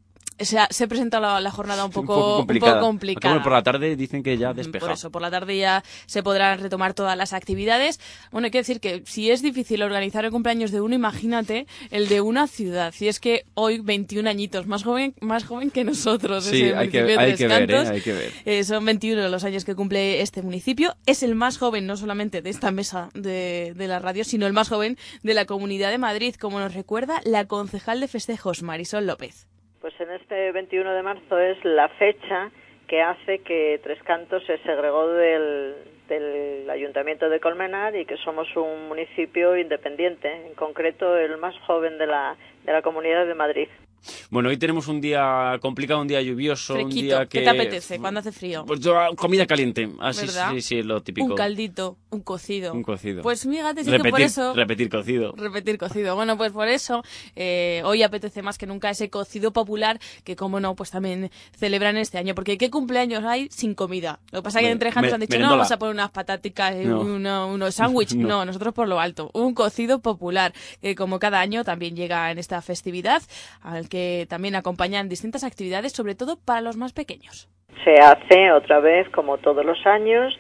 [SPEAKER 51] se, ha- se presenta la, la jornada un poco,
[SPEAKER 10] un poco complicada.
[SPEAKER 51] un poco
[SPEAKER 10] Aunque,
[SPEAKER 51] complicada.
[SPEAKER 10] bueno, por la tarde dicen que ya
[SPEAKER 51] Por
[SPEAKER 10] despejado.
[SPEAKER 51] eso, por la tarde ya se podrán retomar todas las actividades. Bueno, hay que decir que si es difícil organizar el cumpleaños de uno, imagínate el de una ciudad. Si es que hoy 21 añitos, más joven, más joven que nosotros.
[SPEAKER 10] Sí, hay que-
[SPEAKER 51] de
[SPEAKER 10] hay que ver, ¿eh?
[SPEAKER 51] Cantos.
[SPEAKER 10] Hay que ver.
[SPEAKER 51] Eh, son 21 los años que cumple este municipio. Es el más joven, no solamente de esta mesa de, de la radio, sino el más joven de la Comunidad de Madrid, como nos recuerda la concejal de festejos, Marisol López.
[SPEAKER 52] Pues en este 21 de marzo es la fecha que hace que Tres Cantos se segregó del, del Ayuntamiento de Colmenar y que somos un municipio independiente, en concreto el más joven de la, de la Comunidad de Madrid.
[SPEAKER 10] Bueno, hoy tenemos un día complicado, un día lluvioso, un
[SPEAKER 26] Fresquito.
[SPEAKER 10] día que...
[SPEAKER 26] ¿Qué te apetece cuando hace frío?
[SPEAKER 10] Pues yo, comida caliente. Así
[SPEAKER 26] ¿Verdad?
[SPEAKER 10] sí, sí, es lo típico.
[SPEAKER 26] Un caldito, un cocido.
[SPEAKER 10] Un cocido.
[SPEAKER 26] Pues fíjate, sí que
[SPEAKER 10] repetir,
[SPEAKER 26] por eso...
[SPEAKER 10] Repetir cocido.
[SPEAKER 26] Repetir cocido. Bueno, pues por eso eh, hoy apetece más que nunca ese cocido popular que, como no, pues también celebran este año. Porque ¿qué cumpleaños hay sin comida? Lo que pasa es que entre han dicho,
[SPEAKER 10] merendola.
[SPEAKER 26] no, vamos a poner unas pataticas y
[SPEAKER 10] No.
[SPEAKER 26] uno- unos sándwiches.
[SPEAKER 10] No.
[SPEAKER 26] no. nosotros por lo alto. Un cocido popular que, como cada año, también llega en esta festividad, al que también acompañan distintas actividades, sobre todo para los más pequeños.
[SPEAKER 52] Se hace otra vez como todos los años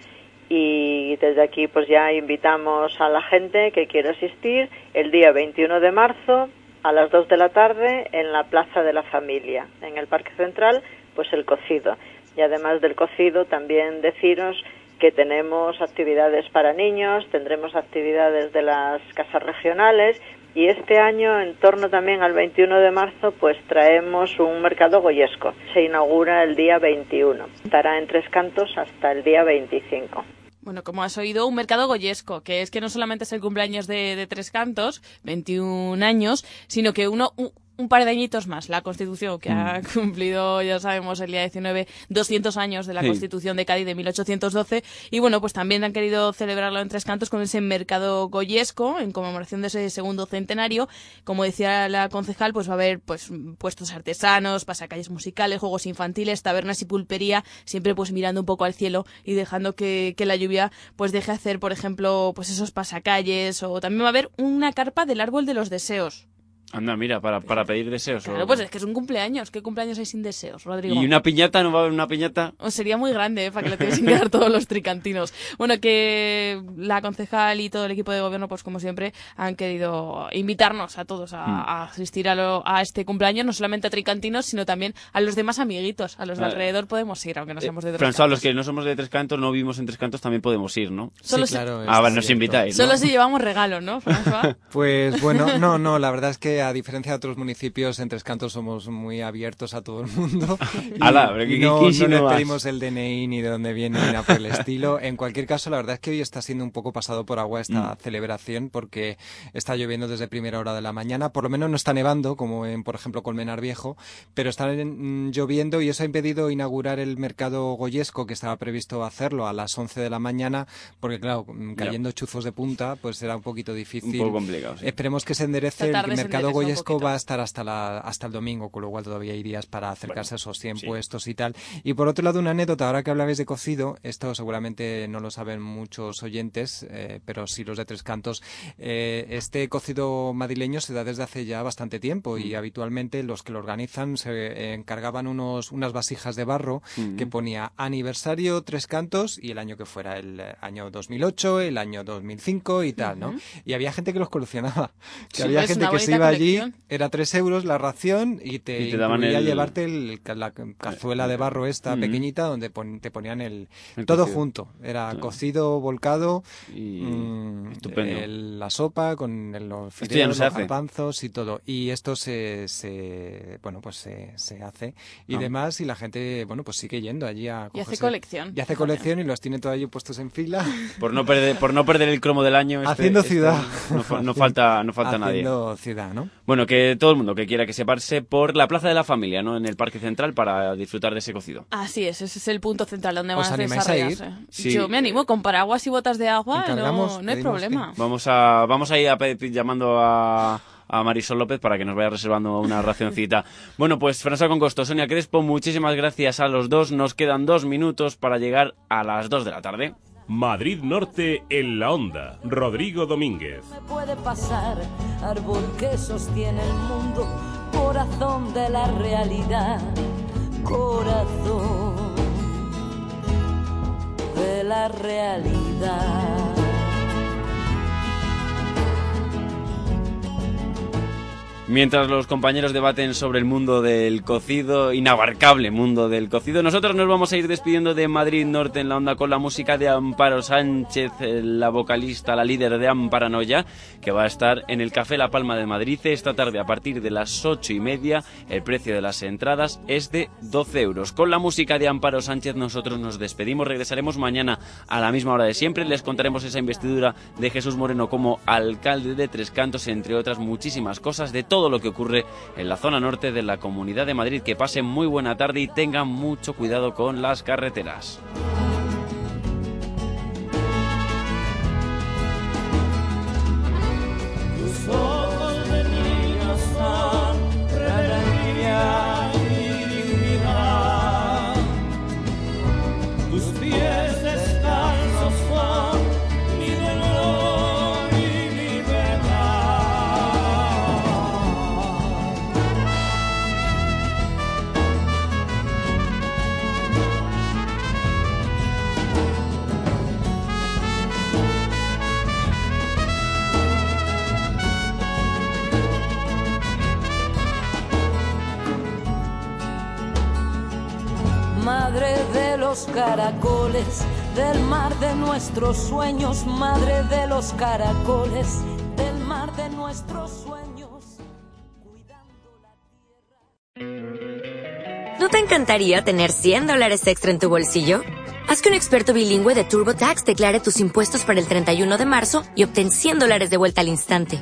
[SPEAKER 52] y desde aquí pues ya invitamos a la gente que quiera asistir el día 21 de marzo a las 2 de la tarde en la Plaza de la Familia, en el Parque Central, pues el cocido. Y además del cocido también deciros que tenemos actividades para niños, tendremos actividades de las casas regionales y este año, en torno también al 21 de marzo, pues traemos un mercado goyesco. Se inaugura el día 21. Estará en Tres Cantos hasta el día 25.
[SPEAKER 26] Bueno, como has oído, un mercado goyesco, que es que no solamente es el cumpleaños de, de Tres Cantos, 21 años, sino que uno, un, par de añitos más, la Constitución, que ha cumplido, ya sabemos, el día 19, 200 años de la
[SPEAKER 10] Sí.
[SPEAKER 26] Constitución de Cádiz de 1812. Y bueno, pues también han querido celebrarlo en Tres Cantos con ese mercado goyesco, en conmemoración de ese segundo centenario. Como decía la concejal, pues va a haber pues puestos artesanos, pasacalles musicales, juegos infantiles, tabernas y pulpería, siempre pues mirando un poco al cielo y dejando que, que la lluvia pues deje hacer, por ejemplo, pues esos pasacalles o también va a haber una carpa del árbol de los deseos.
[SPEAKER 10] Anda, mira, para, para pedir deseos.
[SPEAKER 26] Claro,
[SPEAKER 10] o-
[SPEAKER 26] pues es que es un cumpleaños. ¿Qué cumpleaños hay sin deseos, Rodrigo?
[SPEAKER 10] ¿Y una piñata? ¿No va a haber una piñata?
[SPEAKER 26] O sería muy grande, ¿eh? para que lo tuviesen que dar todos los tricantinos. Bueno, que la concejal y todo el equipo de gobierno, pues como siempre, han querido invitarnos a todos a,
[SPEAKER 10] Mm.
[SPEAKER 26] a asistir a, lo- a este cumpleaños, no solamente a tricantinos, sino también a los demás amiguitos, a los de alrededor podemos ir, aunque no seamos de Tres
[SPEAKER 10] François,
[SPEAKER 26] Cantos.
[SPEAKER 10] los que no somos de Tres Cantos, no vivimos en Tres Cantos, también podemos ir, ¿no?
[SPEAKER 26] Solo Sí, si- claro,
[SPEAKER 10] Ah, vale, nos
[SPEAKER 27] cierto.
[SPEAKER 10] invitáis, ¿no?
[SPEAKER 26] Solo si llevamos regalo, ¿no, François?
[SPEAKER 27] Pues bueno, no, no, la verdad es que a diferencia de otros municipios, en Tres Cantos somos muy abiertos a todo el mundo. Y,
[SPEAKER 10] Ala, pero
[SPEAKER 27] y
[SPEAKER 10] ¿qué-
[SPEAKER 27] no,
[SPEAKER 10] qué
[SPEAKER 27] no les pedimos el DNI ni de dónde viene ni nada por el estilo. En cualquier caso, la verdad es que hoy está siendo un poco pasado por agua esta
[SPEAKER 10] Mm.
[SPEAKER 27] celebración porque está lloviendo desde primera hora de la mañana. Por lo menos no está nevando, como en, por ejemplo, Colmenar Viejo, pero está mm, lloviendo y eso ha impedido inaugurar el mercado goyesco que estaba previsto hacerlo a las 11 de la mañana, porque claro, mm, cayendo chuzos de punta, pues será un poquito difícil.
[SPEAKER 10] poco complicado, sí.
[SPEAKER 27] Esperemos que se enderece. El mercado
[SPEAKER 26] un
[SPEAKER 27] goyesco va a estar hasta, la, hasta el domingo, con lo cual todavía hay días para acercarse a esos 100
[SPEAKER 10] sí.
[SPEAKER 27] puestos y tal. Y por otro lado, una anécdota, ahora que hablabais de cocido, esto seguramente no lo saben muchos oyentes, eh, pero sí los de Tres Cantos, eh, este cocido madrileño se da desde hace ya bastante tiempo
[SPEAKER 10] Mm.
[SPEAKER 27] y habitualmente los que lo organizan se encargaban unos, unas vasijas de barro
[SPEAKER 10] Mm.
[SPEAKER 27] que ponía aniversario Tres Cantos y el año que fuera, el año 2008, el año 2005 y tal, ¿no? Y había gente que los coleccionaba, que
[SPEAKER 26] Sí,
[SPEAKER 27] había
[SPEAKER 26] es
[SPEAKER 27] gente que se iba
[SPEAKER 26] colección.
[SPEAKER 27] era tres euros la ración y te,
[SPEAKER 10] Y te daban el-
[SPEAKER 27] llevarte el- la cazuela de barro esta
[SPEAKER 10] Mm.
[SPEAKER 27] pequeñita donde pon- te ponían el,
[SPEAKER 10] El
[SPEAKER 27] todo
[SPEAKER 10] cocido.
[SPEAKER 27] junto. Era cocido, volcado,
[SPEAKER 10] Y...
[SPEAKER 27] mm, el- la sopa con el- los
[SPEAKER 10] no
[SPEAKER 27] fideos, los garbanzos y todo. Y esto se, se bueno, pues se, se hace y
[SPEAKER 10] Ah.
[SPEAKER 27] demás y la gente, bueno, pues sigue yendo allí a
[SPEAKER 26] Y hace colección.
[SPEAKER 27] Y hace colección y los tiene todo allí puestos en fila.
[SPEAKER 10] Por no perder, por no perder el cromo del año. este-
[SPEAKER 27] Haciendo
[SPEAKER 10] este-
[SPEAKER 27] ciudad.
[SPEAKER 10] no falta, no falta nadie.
[SPEAKER 27] Haciendo ciudad, ¿no?
[SPEAKER 10] Bueno, que todo el mundo que quiera que se pase por la Plaza de la Familia, ¿no? En el Parque Central para disfrutar de ese cocido.
[SPEAKER 26] Así es, ese es el punto central donde
[SPEAKER 27] ¿Os
[SPEAKER 26] van a
[SPEAKER 27] animáis a ir?
[SPEAKER 26] desarrollarse.
[SPEAKER 10] Sí.
[SPEAKER 26] Yo me animo con paraguas y botas de agua, no, no hay problema.
[SPEAKER 10] Vamos a, vamos a ir a pedir- llamando a, a Marisol López para que nos vaya reservando una racioncita. Bueno, pues François Concosto, Sonia Crespo, muchísimas gracias a los dos. Nos quedan dos minutos para llegar a las dos de la tarde.
[SPEAKER 9] Madrid Norte en la onda. Rodrigo Domínguez.
[SPEAKER 53] puede pasar, árbol que sostiene el mundo, corazón de la realidad, corazón de la realidad.
[SPEAKER 10] Mientras los compañeros debaten sobre el mundo del cocido, inabarcable mundo del cocido, nosotros nos vamos a ir despidiendo de Madrid Norte en la onda con la música de Amparo Sánchez, la vocalista, la líder de Amparanoia, que va a estar en el Café La Palma de Madrid esta tarde a partir de las ocho y media. El precio de las entradas es de 12 euros. Con la música de Amparo Sánchez nosotros nos despedimos, regresaremos mañana a la misma hora de siempre. Les contaremos esa investidura de Jesús Moreno como alcalde de Tres Cantos, entre otras muchísimas cosas de todo lo que ocurre en la zona norte de la Comunidad de Madrid. Que pasen muy buena tarde y tengan mucho cuidado con las carreteras.
[SPEAKER 53] Los caracoles, del mar de nuestros sueños, madre de los caracoles, del mar de nuestros sueños.
[SPEAKER 54] ¿No te encantaría tener 100 dólares extra en tu bolsillo? Haz que un experto bilingüe de TurboTax declare tus impuestos para el 31 de marzo y obtén 100 dólares de vuelta al instante.